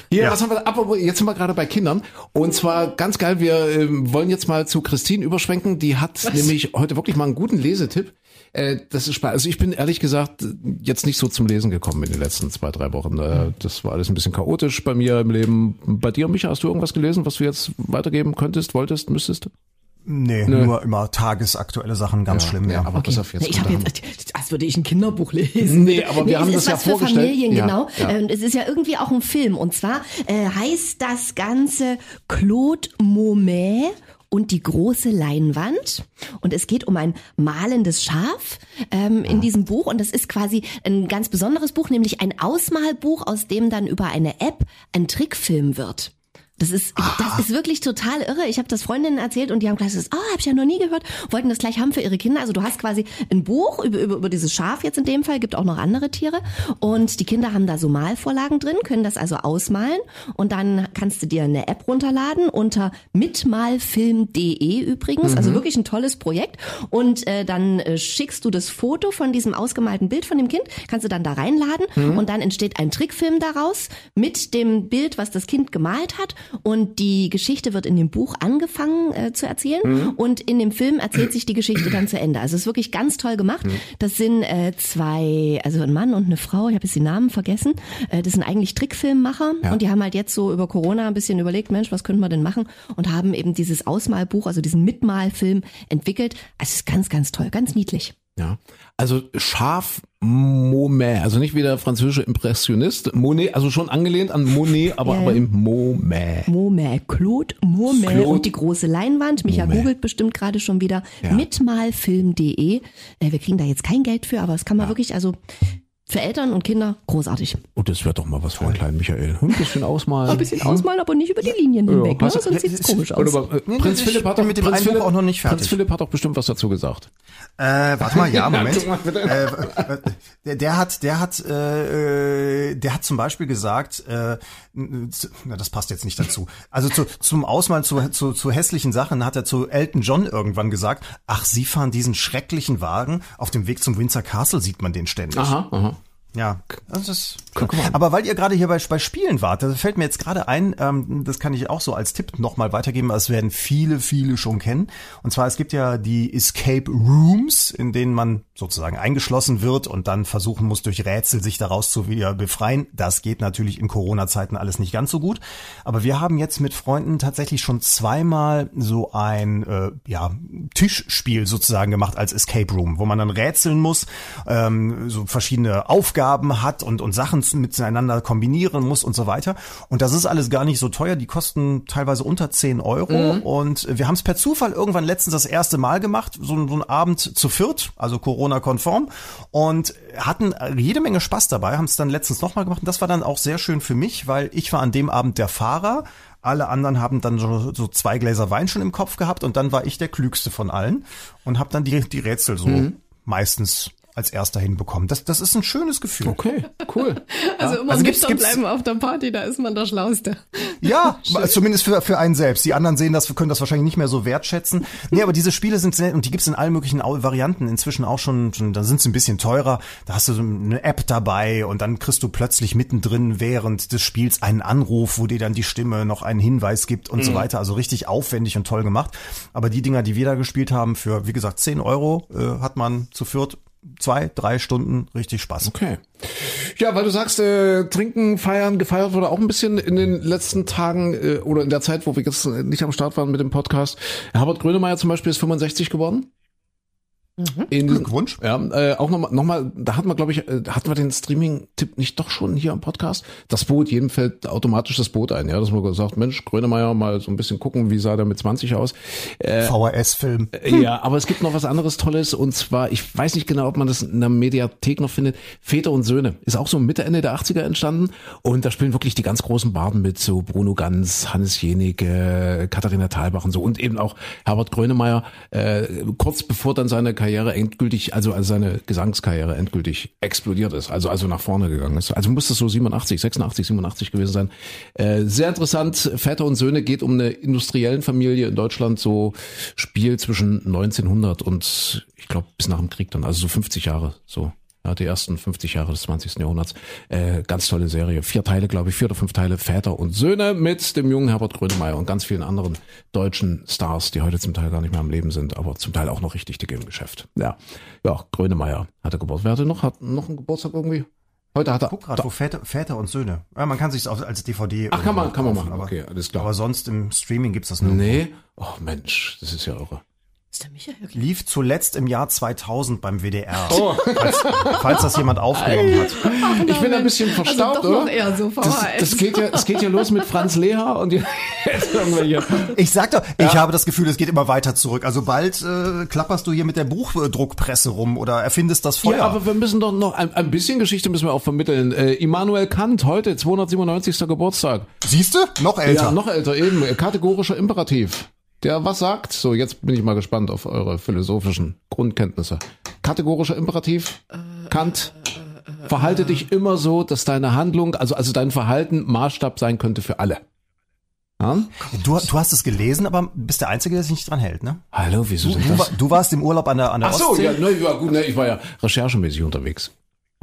Hier, Ja. was haben wir? Apropos, jetzt sind wir gerade bei Kindern. Und zwar ganz geil, wir ähm, wollen jetzt mal zu Christine überschwenken. Die hat nämlich heute wirklich mal einen guten Lesetipp. Äh, das ist spannend. Also ich bin ehrlich gesagt jetzt nicht so zum Lesen gekommen in den letzten zwei, drei Wochen. Äh, das war alles ein bisschen chaotisch bei mir im Leben. Bei dir, Micha, hast du irgendwas gelesen, was du jetzt weitergeben könntest, wolltest, müsstest? Nee, nur immer tagesaktuelle Sachen, ganz schlimm, ja. aber pass auf jetzt. Nee, ich habe jetzt, als würde ich ein Kinderbuch lesen. Nee, aber wir haben es das ist ja was für vorgestellt. Familien, Ja, genau. ja. Äh, Und es ist ja irgendwie auch ein Film. Und zwar äh, heißt das Ganze Claude Monet und die große Leinwand. Und es geht um ein malendes Schaf ähm, in diesem Buch. Und das ist quasi ein ganz besonderes Buch, nämlich ein Ausmalbuch, aus dem dann über eine App ein Trickfilm wird. Das ist, das ist wirklich total irre. Ich habe das Freundinnen erzählt und die haben gleich gesagt, oh, habe ich ja noch nie gehört, wollten das gleich haben für ihre Kinder. Also du hast quasi ein Buch über, über, über dieses Schaf jetzt in dem Fall, gibt auch noch andere Tiere. Und die Kinder haben da so Malvorlagen drin, können das also ausmalen. Und dann kannst du dir eine App runterladen unter mitmalfilm.de übrigens, also wirklich ein tolles Projekt. Und äh, dann äh, schickst du das Foto von diesem ausgemalten Bild von dem Kind, kannst du dann da reinladen. Und dann entsteht ein Trickfilm daraus mit dem Bild, was das Kind gemalt hat und die Geschichte wird in dem Buch angefangen äh, zu erzählen und in dem Film erzählt sich die Geschichte dann zu Ende. Also es ist wirklich ganz toll gemacht. Das sind äh, zwei, also ein Mann und eine Frau, ich habe jetzt die Namen vergessen. Äh, das sind eigentlich Trickfilmmacher Ja. und die haben halt jetzt so über Corona ein bisschen überlegt, Mensch, was könnten wir denn machen und haben eben dieses Ausmalbuch, also diesen Mitmalfilm entwickelt. Also es ist ganz, ganz toll, ganz niedlich. Ja, also scharf Monet, also nicht wie der französische Impressionist, Monet, also schon angelehnt an Monet, aber Ja, aber ja. im Monet. Momet, Claude Momet Claude und die große Leinwand. Micha Momet. googelt bestimmt gerade schon wieder Ja. mitmalfilm.de. Äh, wir kriegen da jetzt kein Geld für, aber es kann man wirklich, also für Eltern und Kinder großartig. Oh, das wäre doch mal was für einen kleinen Michael. Ein bisschen ausmalen. Ein bisschen ausmalen, aber nicht über die Linien hinweg, ne? hast du- sonst sieht's komisch Oder aus. aber, äh, Nee, Prinz ich Philipp hat bin doch mit dem Prinz Philipp, auch noch nicht fertig. Prinz Philipp hat doch bestimmt was dazu gesagt. Äh, warte mal, ja, *laughs* Moment. äh, der, der hat, der hat, äh, äh, der hat zum Beispiel gesagt, äh, na, das passt jetzt nicht dazu. Also zu, zum Ausmalen zu, zu, zu hässlichen Sachen hat er zu Elton John irgendwann gesagt, ach, Sie fahren diesen schrecklichen Wagen, auf dem Weg zum Windsor Castle sieht man den ständig. Aha, aha. Ja, das ist. Guck mal. Aber weil ihr gerade hier bei, bei Spielen wart, da fällt mir jetzt gerade ein, ähm, das kann ich auch so als Tipp nochmal weitergeben, das werden viele, viele schon kennen. Und zwar, es gibt ja die Escape Rooms, in denen man sozusagen eingeschlossen wird und dann versuchen muss, durch Rätsel sich daraus zu wieder befreien. Das geht natürlich in Corona-Zeiten alles nicht ganz so gut. Aber wir haben jetzt mit Freunden tatsächlich schon zweimal so ein äh, ja, Tischspiel sozusagen gemacht als Escape Room, wo man dann rätseln muss, ähm, so verschiedene Aufgaben Aufgaben hat und, und Sachen miteinander kombinieren muss und so weiter. Und das ist alles gar nicht so teuer. Die kosten teilweise unter 10 Euro. Mhm. Und wir haben es per Zufall irgendwann letztens das erste Mal gemacht, so, so einen Abend zu viert, also Corona-konform. Und hatten jede Menge Spaß dabei, haben es dann letztens nochmal gemacht. Und das war dann auch sehr schön für mich, weil ich war an dem Abend der Fahrer. Alle anderen haben dann so, so zwei Gläser Wein schon im Kopf gehabt und dann war ich der klügste von allen und habe dann die, die Rätsel so mhm. meistens als erster hinbekommen. Das, das ist ein schönes Gefühl. Okay, cool. *laughs* also immer also gibt's, gibt's, bleiben auf der Party, da ist man der Schlauste. *laughs* Ja, *laughs* zumindest für, für einen selbst. Die anderen sehen das, können das wahrscheinlich nicht mehr so wertschätzen. Nee, aber diese Spiele sind sehr, und die gibt's in allen möglichen Varianten inzwischen auch schon, schon da sind sie ein bisschen teurer. Da hast du so eine App dabei und dann kriegst du plötzlich mittendrin während des Spiels einen Anruf, wo dir dann die Stimme noch einen Hinweis gibt und mhm. so weiter. Also richtig aufwendig und toll gemacht. Aber die Dinger, die wir da gespielt haben, für, wie gesagt, 10 Euro äh, hat man zu viert zwei, drei Stunden richtig Spaß. Okay. Ja, weil du sagst, äh, trinken, feiern, gefeiert wurde auch ein bisschen in den letzten Tagen äh, oder in der Zeit, wo wir jetzt nicht am Start waren mit dem Podcast. Herbert Grönemeyer zum Beispiel ist 65 geworden. Mhm. In, Glückwunsch. Ja, äh, auch nochmal, noch mal, da hatten wir, glaube ich, äh, hatten wir den Streaming-Tipp nicht doch schon hier am Podcast? Das Boot, jedem fällt automatisch das Boot ein, ja, dass man gesagt, Mensch, Grönemeyer mal so ein bisschen gucken, wie sah der mit 20 aus. Äh, VHS-Film. Äh, ja, aber es gibt noch was anderes Tolles und zwar, ich weiß nicht genau, ob man das in der Mediathek noch findet, Väter und Söhne. Ist auch so Mitte, Ende der 80er entstanden und da spielen wirklich die ganz großen Barden mit, so Bruno Ganz, Hannes Jenige, Katharina Thalbach und so und eben auch Herbert Grönemeyer, äh, kurz bevor dann seine Karriere endgültig, also als seine Gesangskarriere endgültig explodiert ist, also also nach vorne gegangen ist. Also muss das so 87, 86, 87 gewesen sein. Äh, sehr interessant. Väter und Söhne geht um eine industriellen Familie in Deutschland, so Spiel zwischen 1900 und ich glaube bis nach dem Krieg dann, also so 50 Jahre so die ersten 50 Jahre des 20. Jahrhunderts. Äh, ganz tolle Serie. Vier Teile, glaube ich, vier oder fünf Teile Väter und Söhne mit dem jungen Herbert Grönemeyer und ganz vielen anderen deutschen Stars, die heute zum Teil gar nicht mehr am Leben sind, aber zum Teil auch noch richtig dicke im Geschäft. Ja, ja, Grönemeyer hatte Geburtstag. Wer hatte noch? Hat noch einen Geburtstag irgendwie? Heute hat er. Guck grad, wo Väter, Väter und Söhne. Ja, man kann sich als DVD. Ach, kann man, kann man machen. Aber, okay, alles klar. Aber sonst im Streaming gibt's das nur. Nee. Oh Mensch, das ist ja irre. Ist der Michael wirklich? Lief zuletzt im Jahr 2000 beim WDR. Oh. Falls, falls das jemand aufgenommen hat. Ach, ich bin ein bisschen also verstaubt, also oder? Eher so das, das, geht ja, es geht ja los mit Franz Leher und *laughs* jetzt irgendwelche. Ich sag doch, ja. ich habe das Gefühl, es geht immer weiter zurück. Also bald äh, klapperst du hier mit der Buchdruckpresse rum oder erfindest das Feuer. Ja, aber wir müssen doch noch ein, ein bisschen Geschichte müssen wir auch vermitteln. Äh, Immanuel Kant, heute 297. Geburtstag. Siehst du? Noch älter. Ja, noch älter eben. Kategorischer Imperativ der was sagt. So, jetzt bin ich mal gespannt auf eure philosophischen Grundkenntnisse. Kategorischer Imperativ, Kant, verhalte dich immer so, dass deine Handlung, also, also dein Verhalten Maßstab sein könnte für alle. Ja? Du, du hast es gelesen, aber bist der Einzige, der sich nicht dran hält, ne? Hallo, wieso du, du, du warst im Urlaub an der, an der Ach so, Ostsee? ja, ne, ja, gut, ne, ich war ja recherchemäßig unterwegs.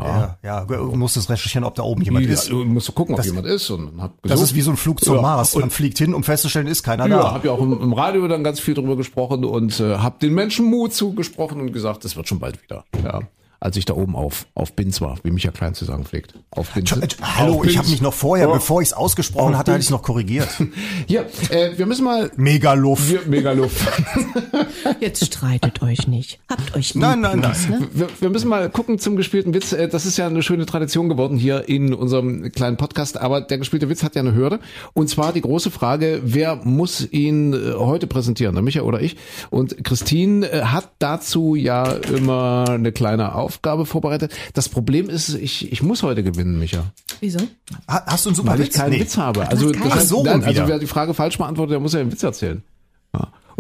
Ja, ja, du musstest recherchieren, ob da oben jemand ja, ist. Du musst gucken, ob das, jemand ist. Und hab gesucht. das ist wie so ein Flug zum ja, Mars. Man fliegt hin, um festzustellen, ist keiner ja, da. Ja, habe ja auch im, im, Radio dann ganz viel drüber gesprochen und äh, habe den Menschen Mut zugesprochen und gesagt, das wird schon bald wieder. Ja als ich da oben auf, auf Binz war, wie Micha Klein zu sagen pflegt. Auf Binz. Hallo, auf ich habe mich noch vorher, oh. bevor ich es ausgesprochen auf hatte, hatte ich noch korrigiert. *laughs* Hier, äh, wir müssen mal. Mega Luft. Wir, mega Luft. *laughs* Jetzt streitet euch nicht. Habt euch lieb. Nein, nein, nein. Ne? Wir, wir, müssen mal gucken zum gespielten Witz. Äh, das ist ja eine schöne Tradition geworden hier in unserem kleinen Podcast. Aber der gespielte Witz hat ja eine Hürde. Und zwar die große Frage, wer muss ihn äh, heute präsentieren? Der Micha oder ich? Und Christine äh, hat dazu ja immer eine kleine Aufgabe Aufgabe vorbereitet. Das Problem ist, ich, ich muss heute gewinnen, Micha. Wieso? Hast du einen super Weil ich keinen nee. Witz habe. Also, das heißt, so nein, also wer die Frage falsch beantwortet, der muss ja einen Witz erzählen.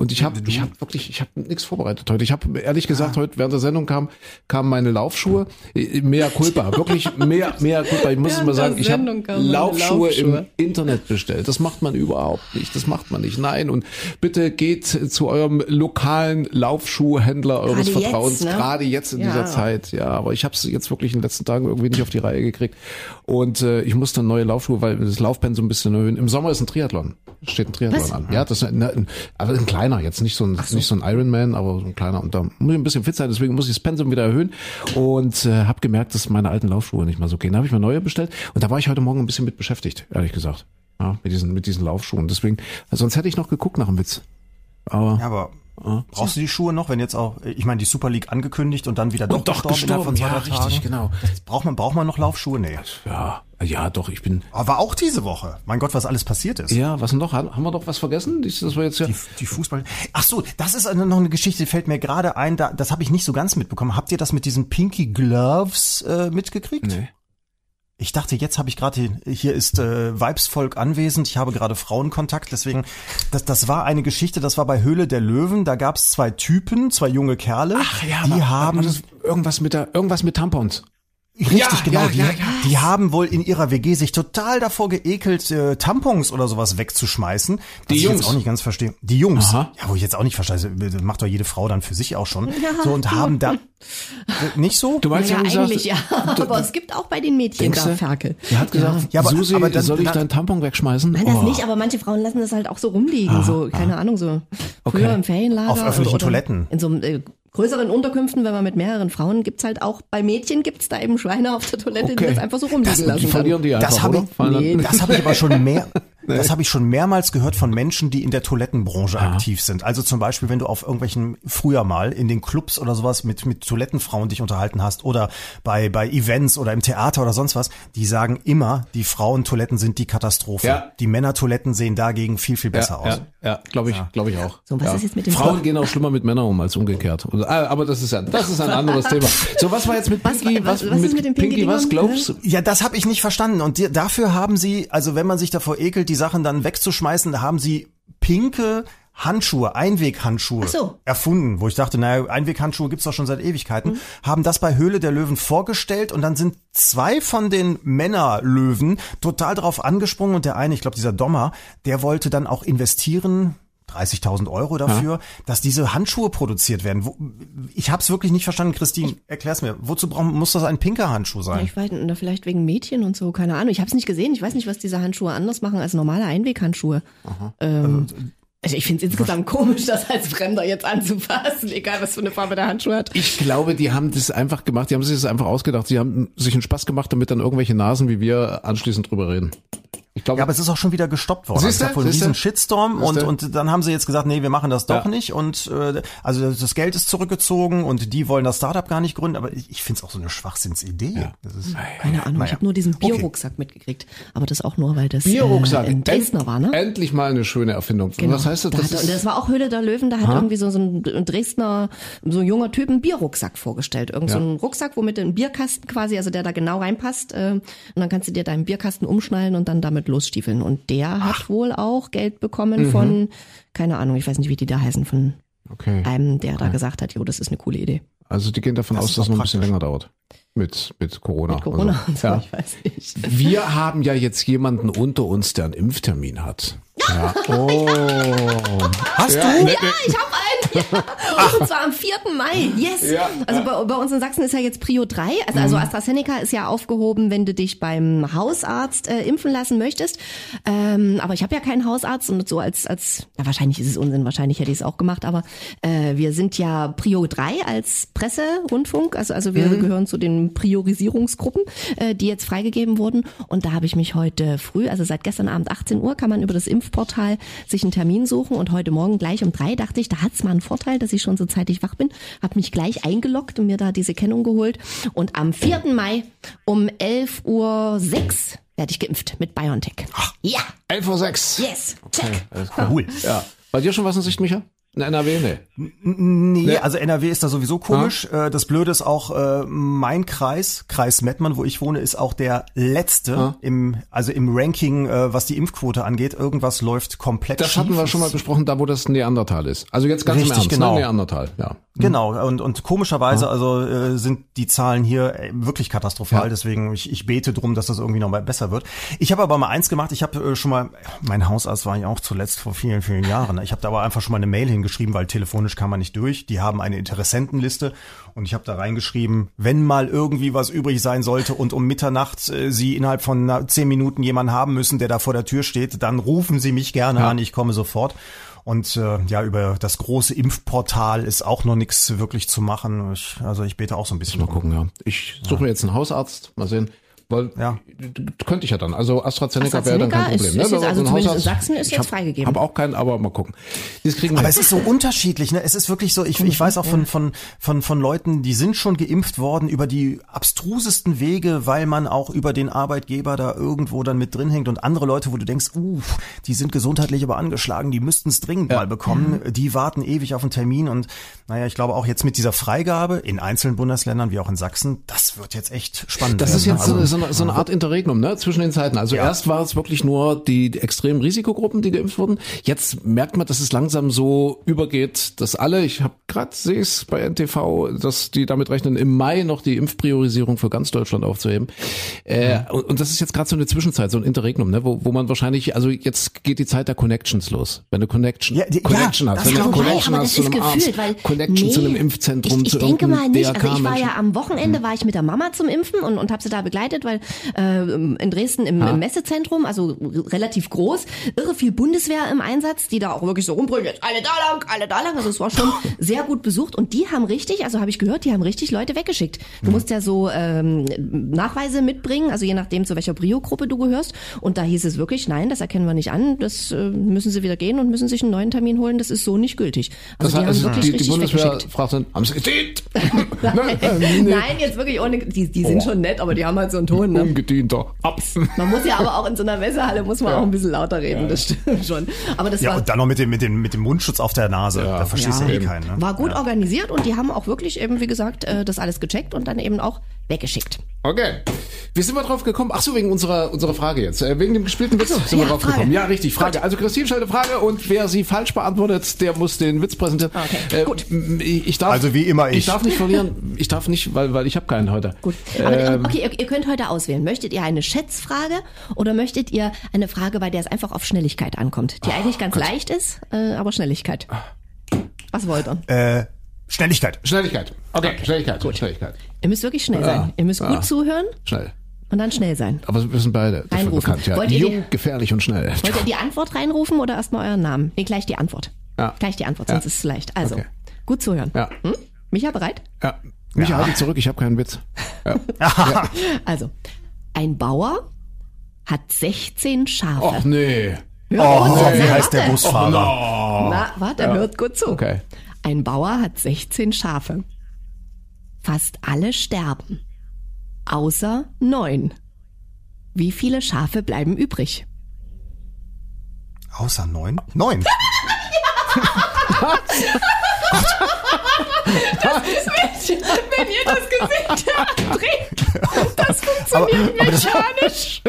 Und ich habe ich hab wirklich, ich habe nichts vorbereitet heute. Ich habe ehrlich gesagt, heute während der Sendung kam, kamen meine Laufschuhe. Mehr Culpa, wirklich mehr, mehr Culpa. Ich muss es mal sagen, ich habe Laufschuhe, Laufschuhe im Internet bestellt. Das macht man überhaupt nicht. Das macht man nicht. Nein. Und bitte geht zu eurem lokalen Laufschuhhändler eures gerade Vertrauens, jetzt, ne? gerade jetzt in ja. dieser Zeit. Ja, aber ich habe es jetzt wirklich in den letzten Tagen irgendwie nicht auf die Reihe gekriegt. Und äh, ich muss dann neue Laufschuhe, weil das Laufpensum ein bisschen erhöhen. Im Sommer ist ein Triathlon. Steht ein Triathlon Was? an. Ja, das ist ein, aber ein kleiner, jetzt nicht so ein, so. nicht so ein Ironman, aber so ein kleiner. Und da muss ich ein bisschen fit sein, deswegen muss ich das Pensum wieder erhöhen. Und äh, habe gemerkt, dass meine alten Laufschuhe nicht mal so gehen. Da habe ich mir neue bestellt. Und da war ich heute Morgen ein bisschen mit beschäftigt, ehrlich gesagt. Ja, mit diesen, mit diesen Laufschuhen. Deswegen, sonst hätte ich noch geguckt nach dem Witz. Aber, ja, aber Brauchst du die Schuhe noch, wenn jetzt auch, ich meine, die Super League angekündigt und dann wieder doch, Und doch gestorben gestorben, ja, richtig, genau. Das braucht man, braucht man noch Laufschuhe? Nee. Ja, ja, doch, ich bin. Aber auch diese Woche. Mein Gott, was alles passiert ist. Ja, was denn noch? Haben wir doch was vergessen? Das war jetzt ja. Die, die Fußball. Ach so, das ist eine, noch eine Geschichte, die fällt mir gerade ein. Da, das habe ich nicht so ganz mitbekommen. Habt ihr das mit diesen Pinky Gloves äh, mitgekriegt? Nee. Ich dachte, jetzt habe ich gerade hier ist äh, Weibsvolk anwesend. Ich habe gerade Frauenkontakt, deswegen das das war eine Geschichte. Das war bei Höhle der Löwen. Da gab es zwei Typen, zwei junge Kerle. Ach ja, die aber- haben das, irgendwas mit der, irgendwas mit Tampons. Richtig, Ja, genau. ja, die, ja, ja. die haben wohl in ihrer WG sich total davor geekelt, äh, Tampons oder sowas wegzuschmeißen. Die ich Jungs. jetzt auch nicht ganz verstehe. Die Jungs. Aha. Ja, wo ich jetzt auch nicht verstehe. Das macht doch jede Frau dann für sich auch schon. so und haben da Äh, nicht so? Du meinst, ja, gesagt, eigentlich ja. Aber es gibt auch bei den Mädchen da? Ferkel. Er hat gesagt, Ja, aber- Susi, aber dann- soll ich dann- deinen Tampon wegschmeißen? Nein, das Oh. nicht, aber manche Frauen lassen das halt auch so rumliegen, so, keine Ahnung, so früher Okay. im Ferienlager. Auf öffentlichen oder Toiletten. In so äh, größeren Unterkünften, wenn man mit mehreren Frauen, gibt's halt auch, bei Mädchen gibt's da eben Schweine auf der Toilette, die Okay. das einfach so rumliegen Das, lassen. die verlieren die einfach, Das habe oder? ich, Nee, das habe ich aber *laughs* schon mehr, das habe ich schon mehrmals gehört von Menschen, die in der Toilettenbranche aktiv sind. Also zum Beispiel, wenn du auf irgendwelchen früher mal in den Clubs oder sowas mit mit Toilettenfrauen dich unterhalten hast oder bei bei Events oder im Theater oder sonst was, die sagen immer, die Frauentoiletten sind die Katastrophe. Ja. Die Männertoiletten sehen dagegen viel viel besser ja, aus. Ja, ja glaube ich, glaube ich auch. So, was ja. ist jetzt mit dem Frauen Frau- gehen auch schlimmer mit Männern um als umgekehrt. Und, ah, aber das ist ja, das ist ein *laughs* anderes Thema. So, was war jetzt mit Was- Pinky? was- was ist mit den Pinky was? Dingern? Globes? Ja, das habe ich nicht verstanden. Und die, dafür haben sie, also wenn man sich davor ekelt, die Sachen dann wegzuschmeißen, da haben sie pinke Handschuhe, Einweghandschuhe so. erfunden, wo ich dachte, naja, Einweghandschuhe gibt's doch schon seit Ewigkeiten, haben das bei Höhle der Löwen vorgestellt und dann sind zwei von den Männerlöwen total drauf angesprungen und der eine, ich glaube dieser Dommer, der wollte dann auch investieren, 30.000 Euro dafür, dass diese Handschuhe produziert werden. Wo, ich habe es wirklich nicht verstanden, Christine, erklär's mir. Wozu brauchen, muss das ein pinker Handschuh sein? Ich weiß oder vielleicht wegen Mädchen und so, keine Ahnung. Ich habe es nicht gesehen. Ich weiß nicht, was diese Handschuhe anders machen als normale Einweghandschuhe. Ähm, also ich finde es insgesamt komisch, das als Fremder jetzt anzufassen, *laughs* egal was für eine Farbe der Handschuh hat. Ich glaube, die haben das einfach gemacht, die haben sich das einfach ausgedacht. Sie haben sich einen Spaß gemacht, damit dann irgendwelche Nasen wie wir anschließend drüber reden. Ich glaube, Ja, aber es ist auch schon wieder gestoppt worden. Siehste? Es gab wohl einen riesen Shitstorm und, Siehste? und dann haben sie jetzt gesagt, nee, wir machen das doch Ja. nicht und äh, also das Geld ist zurückgezogen und die wollen das Startup gar nicht gründen, aber ich, ich finde es auch so eine Schwachsinnsidee. Das ist, Keine Ahnung, Naja. ich habe nur diesen Okay. Bierrucksack mitgekriegt. Aber das auch nur, weil das Bierrucksack. äh, in Dresdner war, ne? Endlich mal eine schöne Erfindung. Genau. Was heißt das? Da das hat, das war auch Höhle der Löwen, da hat irgendwie so, so ein Dresdner, so ein junger Typ einen Bierrucksack vorgestellt. Irgend so Ja. ein Rucksack, womit ein Bierkasten quasi, also der da genau reinpasst. Äh, und dann kannst du dir deinen Bierkasten umschnallen und dann damit losstiefeln. Und der hat wohl auch Geld bekommen von, keine Ahnung, ich weiß nicht, wie die da heißen, von okay. einem, der da gesagt hat, jo, das ist eine coole Idee. Also die gehen davon Das aus, dass es noch ein bisschen länger dauert. Mit, mit Corona. Mit Corona und und so, ja. ich weiß nicht. Wir haben ja jetzt jemanden unter uns, der einen Impftermin hat. Ja. *laughs* Oh. Hast Ja, du? Ja, ich habe einen. *laughs* Ja. Und zwar am 4. Mai. Yes. Ja, also bei, bei uns in Sachsen ist ja jetzt Prio 3. Also, also AstraZeneca ist ja aufgehoben, wenn du dich beim Hausarzt äh, impfen lassen möchtest. Ähm, aber ich habe ja keinen Hausarzt und so als, als ja, wahrscheinlich ist es Unsinn, wahrscheinlich hätte ich es auch gemacht, aber äh, wir sind ja Prio 3 als Presse, Rundfunk. Also, also wir gehören zu den Priorisierungsgruppen, äh, die jetzt freigegeben wurden. Und da habe ich mich heute früh, also seit gestern Abend 18 Uhr, kann man über das Impfportal sich einen Termin suchen. Und heute Morgen gleich um drei dachte ich, da hat's mal einen Vorteil, dass ich schon so zeitig wach bin. Habe mich gleich eingeloggt und mir da diese Kennung geholt. Und am 4. Mai um 11.06 Uhr werde ich geimpft mit BioNTech. Ja, 11.06 Uhr. yes, check. Cool. Ja. Bei dir schon was in Sicht, Micha? In NRW? Nee. Nee, also NRW ist da sowieso komisch. Äh, Das Blöde ist auch, äh, mein Kreis, Kreis Mettmann, wo ich wohne, ist auch der letzte im, also im Ranking, äh, was die Impfquote angeht. Irgendwas läuft komplett Das schief. hatten wir schon mal besprochen, da wo das Neandertal ist. Also jetzt ganz Richtig, im Ernst, genau. ne? Neandertal, ja. Genau, und, und komischerweise also äh, sind die Zahlen hier wirklich katastrophal, Ja. deswegen ich, ich bete drum, dass das irgendwie noch mal besser wird. Ich habe aber mal eins gemacht, ich habe äh, schon mal, mein Hausarzt war ja auch zuletzt vor vielen, vielen Jahren, ich habe da aber einfach schon mal eine Mail hingeschrieben, weil telefonisch kam man nicht durch, die haben eine Interessentenliste und ich habe da reingeschrieben, wenn mal irgendwie was übrig sein sollte und um Mitternacht äh, Sie innerhalb von zehn Minuten jemanden haben müssen, der da vor der Tür steht, dann rufen Sie mich gerne Ja. an, ich komme sofort. Und äh, ja, über das große Impfportal ist auch noch nichts wirklich zu machen. Ich, also ich bete auch so ein bisschen. Mal gucken, ja. Ich suche mir jetzt einen Hausarzt, mal sehen. Weil Ja. könnte ich ja dann. Also AstraZeneca, wäre dann kein AstraZeneca Problem. ist- ne? ist also So ein zumindest in Sachsen ist ich jetzt hab- freigegeben. Hab auch keinen, aber mal gucken. Das kriegen wir. Aber hin. es ist so unterschiedlich, ne? Es ist wirklich so, ich, ich weiß auch von, von, von, von Leuten, die sind schon geimpft worden über die abstrusesten Wege, weil man auch über den Arbeitgeber da irgendwo dann mit drin hängt und andere Leute, wo du denkst, uff, die sind gesundheitlich aber angeschlagen, die müssten es dringend mal bekommen, die warten ewig auf einen Termin und naja, ich glaube auch jetzt mit dieser Freigabe in einzelnen Bundesländern wie auch in Sachsen, das wird jetzt echt spannend. Das ist werden. jetzt so, Also- so, eine, so eine Art Interregnum, ne, zwischen den Zeiten. Also Ja. erst war es wirklich nur die, extremen Risikogruppen, die geimpft wurden. Jetzt merkt man, dass es langsam so übergeht, dass alle, ich habe gerade sehe es bei NTV, dass die damit rechnen, im Mai noch die Impfpriorisierung für ganz Deutschland aufzuheben. Äh, und, und das ist jetzt gerade so eine Zwischenzeit, so ein Interregnum, ne, wo, wo man wahrscheinlich, also jetzt geht die Zeit der Connections los. Wenn du Connection, Ja, die- Connection ja, hast, wenn du. Connection hast zu einem gefühlt, Arzt, Connection nee, zu einem Impfzentrum, ich, ich zu denke mal nicht. Also ich war ja am Wochenende war ich mit der Mama zum Impfen und, und habe sie da begleitet, weil äh, in Dresden im, im Messezentrum, also relativ groß, irre viel Bundeswehr im Einsatz, die da auch wirklich so rumbrüllen, jetzt alle da lang, alle da lang. Also es war schon sehr gut besucht und die haben richtig, also habe ich gehört, die haben richtig Leute weggeschickt. Du musst ja so ähm, Nachweise mitbringen, also je nachdem zu welcher Brio-Gruppe du gehörst. Und da hieß es wirklich, nein, das erkennen wir nicht an, das äh, müssen sie wieder gehen und müssen sich einen neuen Termin holen. Das ist so nicht gültig. Also Das die heißt, haben wirklich die, die richtig Bundeswehr weggeschickt. fragt dann, haben sie gedient? *laughs* *laughs* Nein, nein, jetzt wirklich ohne, die, die sind Oh. schon nett, aber die haben halt so einen Ton. Ne? Ungedienter. Ab. Man muss ja aber auch in so einer Messehalle muss man auch ein bisschen lauter reden, das stimmt schon. Aber das Ja, war und dann noch mit dem, mit dem, mit dem Mundschutz auf der Nase. da verstehst du ja eh keinen. Ne? war gut organisiert und die haben auch wirklich eben, wie gesagt, äh, das alles gecheckt und dann eben auch weggeschickt. Okay. Wie sind wir drauf gekommen? Ach so, wegen unserer, unserer Frage jetzt. Äh, wegen dem gespielten Witz sind wir ja, drauf Frage. gekommen. Ja, richtig, Frage. Also Christine stellt eine Frage und wer sie falsch beantwortet, der muss den Witz präsentieren. Okay, Äh, gut. Ich darf, Also wie immer ich. Ich darf nicht verlieren. Ich darf nicht, weil, weil ich habe keinen heute. Gut. Aber Ähm, okay, ihr, ihr könnt heute auswählen. Möchtet ihr eine Schätzfrage oder möchtet ihr eine Frage, bei der es einfach auf Schnelligkeit ankommt, die eigentlich ganz leicht ist, äh, aber Schnelligkeit. Was wollt ihr? Äh, Schnelligkeit. Schnelligkeit. Okay, Schnelligkeit. Schnelligkeit. Ihr müsst wirklich schnell sein. Ihr müsst gut Ja. zuhören Schnell. und dann schnell sein. Aber wir sind beide dafür Reinrufen. bekannt. Ja. Wollt ihr die- Jung, gefährlich und schnell. Wollt ihr die Antwort reinrufen oder erstmal euren Namen? Nee, gleich die Antwort. Ja. Gleich die Antwort, Ja. sonst ist es leicht. Also, Okay. gut zuhören. Ja. Hm? Micha, bereit? Ja. Micha, halte zurück, ich habe keinen Witz. *laughs* Ja. Also, ein Bauer hat 16 Schafe. Och nee. Oh, gut, wie heißt der. Busfahrer? Na, warte, hört gut zu. Okay. Ein Bauer hat 16 Schafe. Fast alle sterben. Außer neun. Wie viele Schafe bleiben übrig? Außer neun? Neun. *laughs* Wenn ihr das Gesicht habt, das Aber, funktioniert aber, das, mechanisch.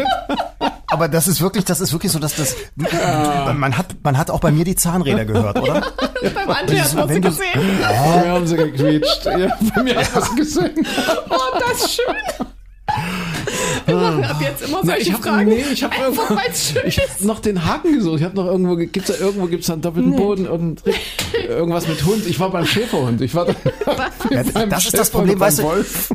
Aber das ist wirklich, das ist wirklich so, dass das, man hat, man hat auch bei mir die Zahnräder gehört, oder? *laughs* Beim Andreas hast du wenn du- gesehen. Wir haben sie gequietscht. Ja, bei mir hast du es gesehen. Oh, das ist schön. Jetzt immer Na, solche ich hab, Fragen. nee, ich habe *laughs* ich hab noch den Haken gesucht. Ich habe noch irgendwo, gibt's da irgendwo gibt's da einen doppelten Boden und *laughs* irgendwas mit Hund. Ich war beim Schäferhund. Ich war *laughs* Ja, beim das ist das Schäferhund Problem, weißt du. Wolf.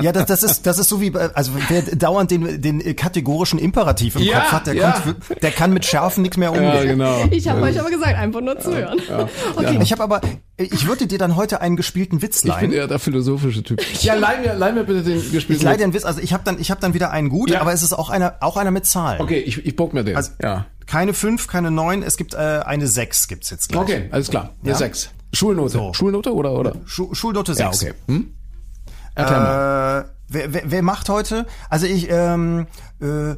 Ja, das, das ist, das ist so wie, bei- also wer dauernd den, den kategorischen Imperativ im Ja, Kopf hat, der, ja. kommt, der kann mit Schärfen nichts mehr umgehen. Ja, genau. Ich habe euch aber gesagt, einfach nur zuhören. Okay. Ich habe aber, ich würde dir dann heute einen gespielten Witz Ich bin leihen. eher der philosophische Typ. *laughs* Ja, leih mir, leih mir bitte den gespielten. Ich leih dir einen Witz, also ich habe dann, ich habe dann wieder einen gut, Ja. aber es ist auch einer, auch einer mit Zahlen. Okay, ich, ich bock mir den. Also, ja. Keine fünf, keine neun, es gibt äh, eine sechs gibt's jetzt gleich. Okay, alles klar. Eine Ja. sechs. Schulnote. So. Schulnote oder oder? Schu Schulnote Ja, sechs. okay. Hm? Erklär mal. Äh, wer, wer, wer macht heute? Also ich, ähm, äh,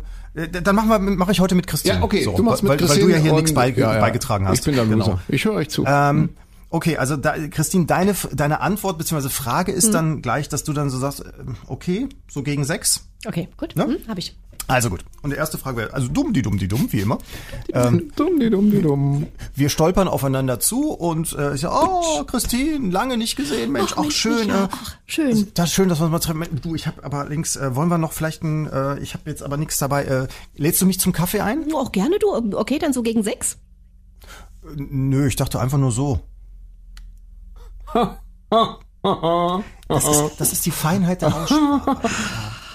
dann machen wir, mache ich heute mit Christine. Ja, okay, so, du machst mit weil, weil Christine du ja hier nichts beige ja, ja. beigetragen hast. Ich bin der Genau. Ich höre euch zu. Ähm, okay, also da, Christine, deine, deine Antwort bzw. Frage ist Hm. dann gleich, dass du dann so sagst, äh, okay, so gegen sechs. Okay, gut. Ne? Hm, hab ich. Also gut. Und die erste Frage wäre, also dumm, die dumm, die dumm, wie immer. *laughs* dumm, die dumm, die dumm. Wir stolpern aufeinander zu und äh, ich sage, oh, Christine, lange nicht gesehen, Mensch, Ach, auch Mensch, schön. Äh, ach, schön. Das ist schön, dass wir uns mal treffen. Du, ich habe aber links, äh, wollen wir noch vielleicht ein, äh, ich habe jetzt aber nichts dabei. Äh, lädst du mich zum Kaffee ein? Auch gerne du. Okay, dann so gegen sechs. Nö, ich dachte einfach nur so. Das ist, das ist die Feinheit der Aussprache.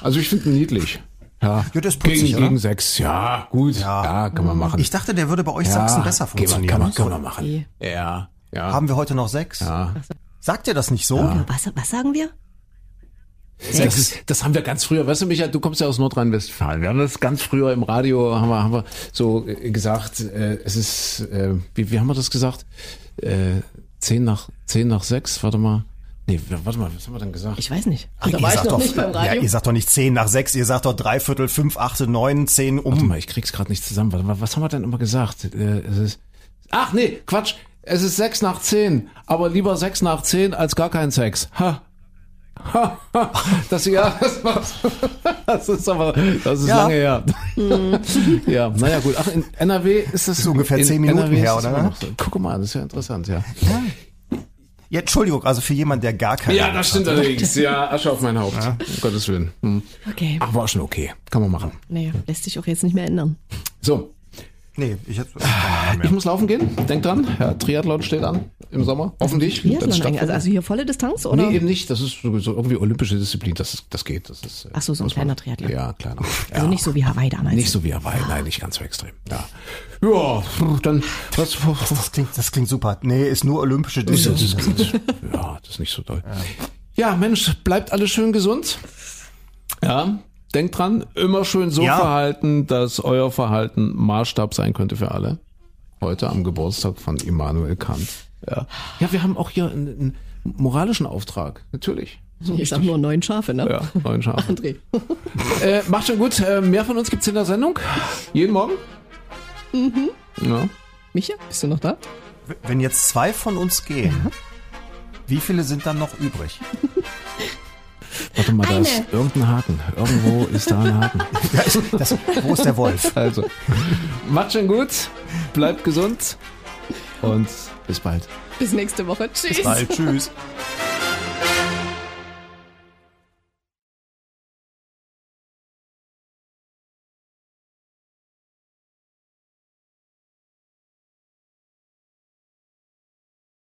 Also ich finde ihn niedlich. Ja, Ja, das ist putzig, gegen, oder? gegen sechs. Ja, gut. Ja, kann man machen. Ich dachte, der würde bei euch ja, Sachsen besser funktionieren. Kann man, kann man machen. Okay. Ja, ja. Haben wir heute noch sechs? ja. Sagt ihr das nicht so? Was, was sagen wir? Das, ist, das haben wir ganz früher, weißt du, Michael, du kommst ja aus Nordrhein-Westfalen. Wir haben das ganz früher im Radio, haben wir, haben wir so äh, gesagt, äh, es ist, äh, wie, wie haben wir das gesagt? Äh, zehn nach, zehn nach sechs, warte mal. Nee, warte mal, was haben wir denn gesagt? Ich weiß nicht. Ach, da war ich noch nicht beim Radio. Ja, ihr sagt doch nicht zehn nach sechs, ihr sagt doch drei Viertel, fünf, achte, neun, zehn um. Warte mal, ich krieg's gerade nicht zusammen. Warte mal, was haben wir denn immer gesagt? Äh, es ist, ach nee, Quatsch. Es ist sechs nach zehn, aber lieber sechs nach zehn als gar kein Sex. Ha. *laughs* das ja, das, war's. das ist aber, das ist ja. lange her. ja, naja gut. Ach, in NRW ist das, ist ungefähr zehn Minuten NRW her, oder? So. Guck mal, das ist ja interessant, ja. ja. Ja, Entschuldigung, also für jemanden, der gar keine. Ja, das stimmt hat. allerdings. Ja, Asche auf mein Haupt. Ja. Um Gottes Willen. Hm. Okay. Ach, war schon okay. Kann man machen. Nee, lässt sich auch jetzt nicht mehr ändern. So, Nee, ich, jetzt, ich muss laufen gehen. Denk dran, ja, Triathlon steht an im Sommer. Hoffentlich. Triathlon also, also hier volle Distanz, oder? Nee, eben nicht. Das ist so irgendwie olympische Disziplin. Das, ist, das geht. Das ist, Ach so, so ein kleiner Triathlon. Ja, kleiner. Also ja. nicht so wie Hawaii damals. Nicht so wie Hawaii, nein, nicht ganz so extrem. Ja, ja dann... Was, das, das, klingt, das klingt super. Nee, ist nur olympische Disziplin. Das ja, das ist nicht so toll. Ja. ja, Mensch, bleibt alles schön gesund. Ja, denkt dran, immer schön so ja. verhalten, dass euer Verhalten Maßstab sein könnte für alle heute am Geburtstag von Immanuel Kant. Ja, ja wir haben auch hier einen, einen moralischen Auftrag, natürlich. So ich sag nur neun Schafe, ne? Ja, neun Schafe. André. *laughs* äh, macht schon gut. Äh, mehr von uns gibt's in der Sendung. Jeden Morgen. Mhm. Ja. Micha, bist du noch da? Wenn jetzt zwei von uns gehen, ja. wie viele sind dann noch übrig? *laughs* Warte mal, da Eine. ist irgendein Haken. Irgendwo ist da ein Haken. *laughs* Das, das, wo ist der Wolf? Also, macht schon gut, bleibt gesund und bis bald. Bis nächste Woche. Tschüss. Bis bald. Tschüss.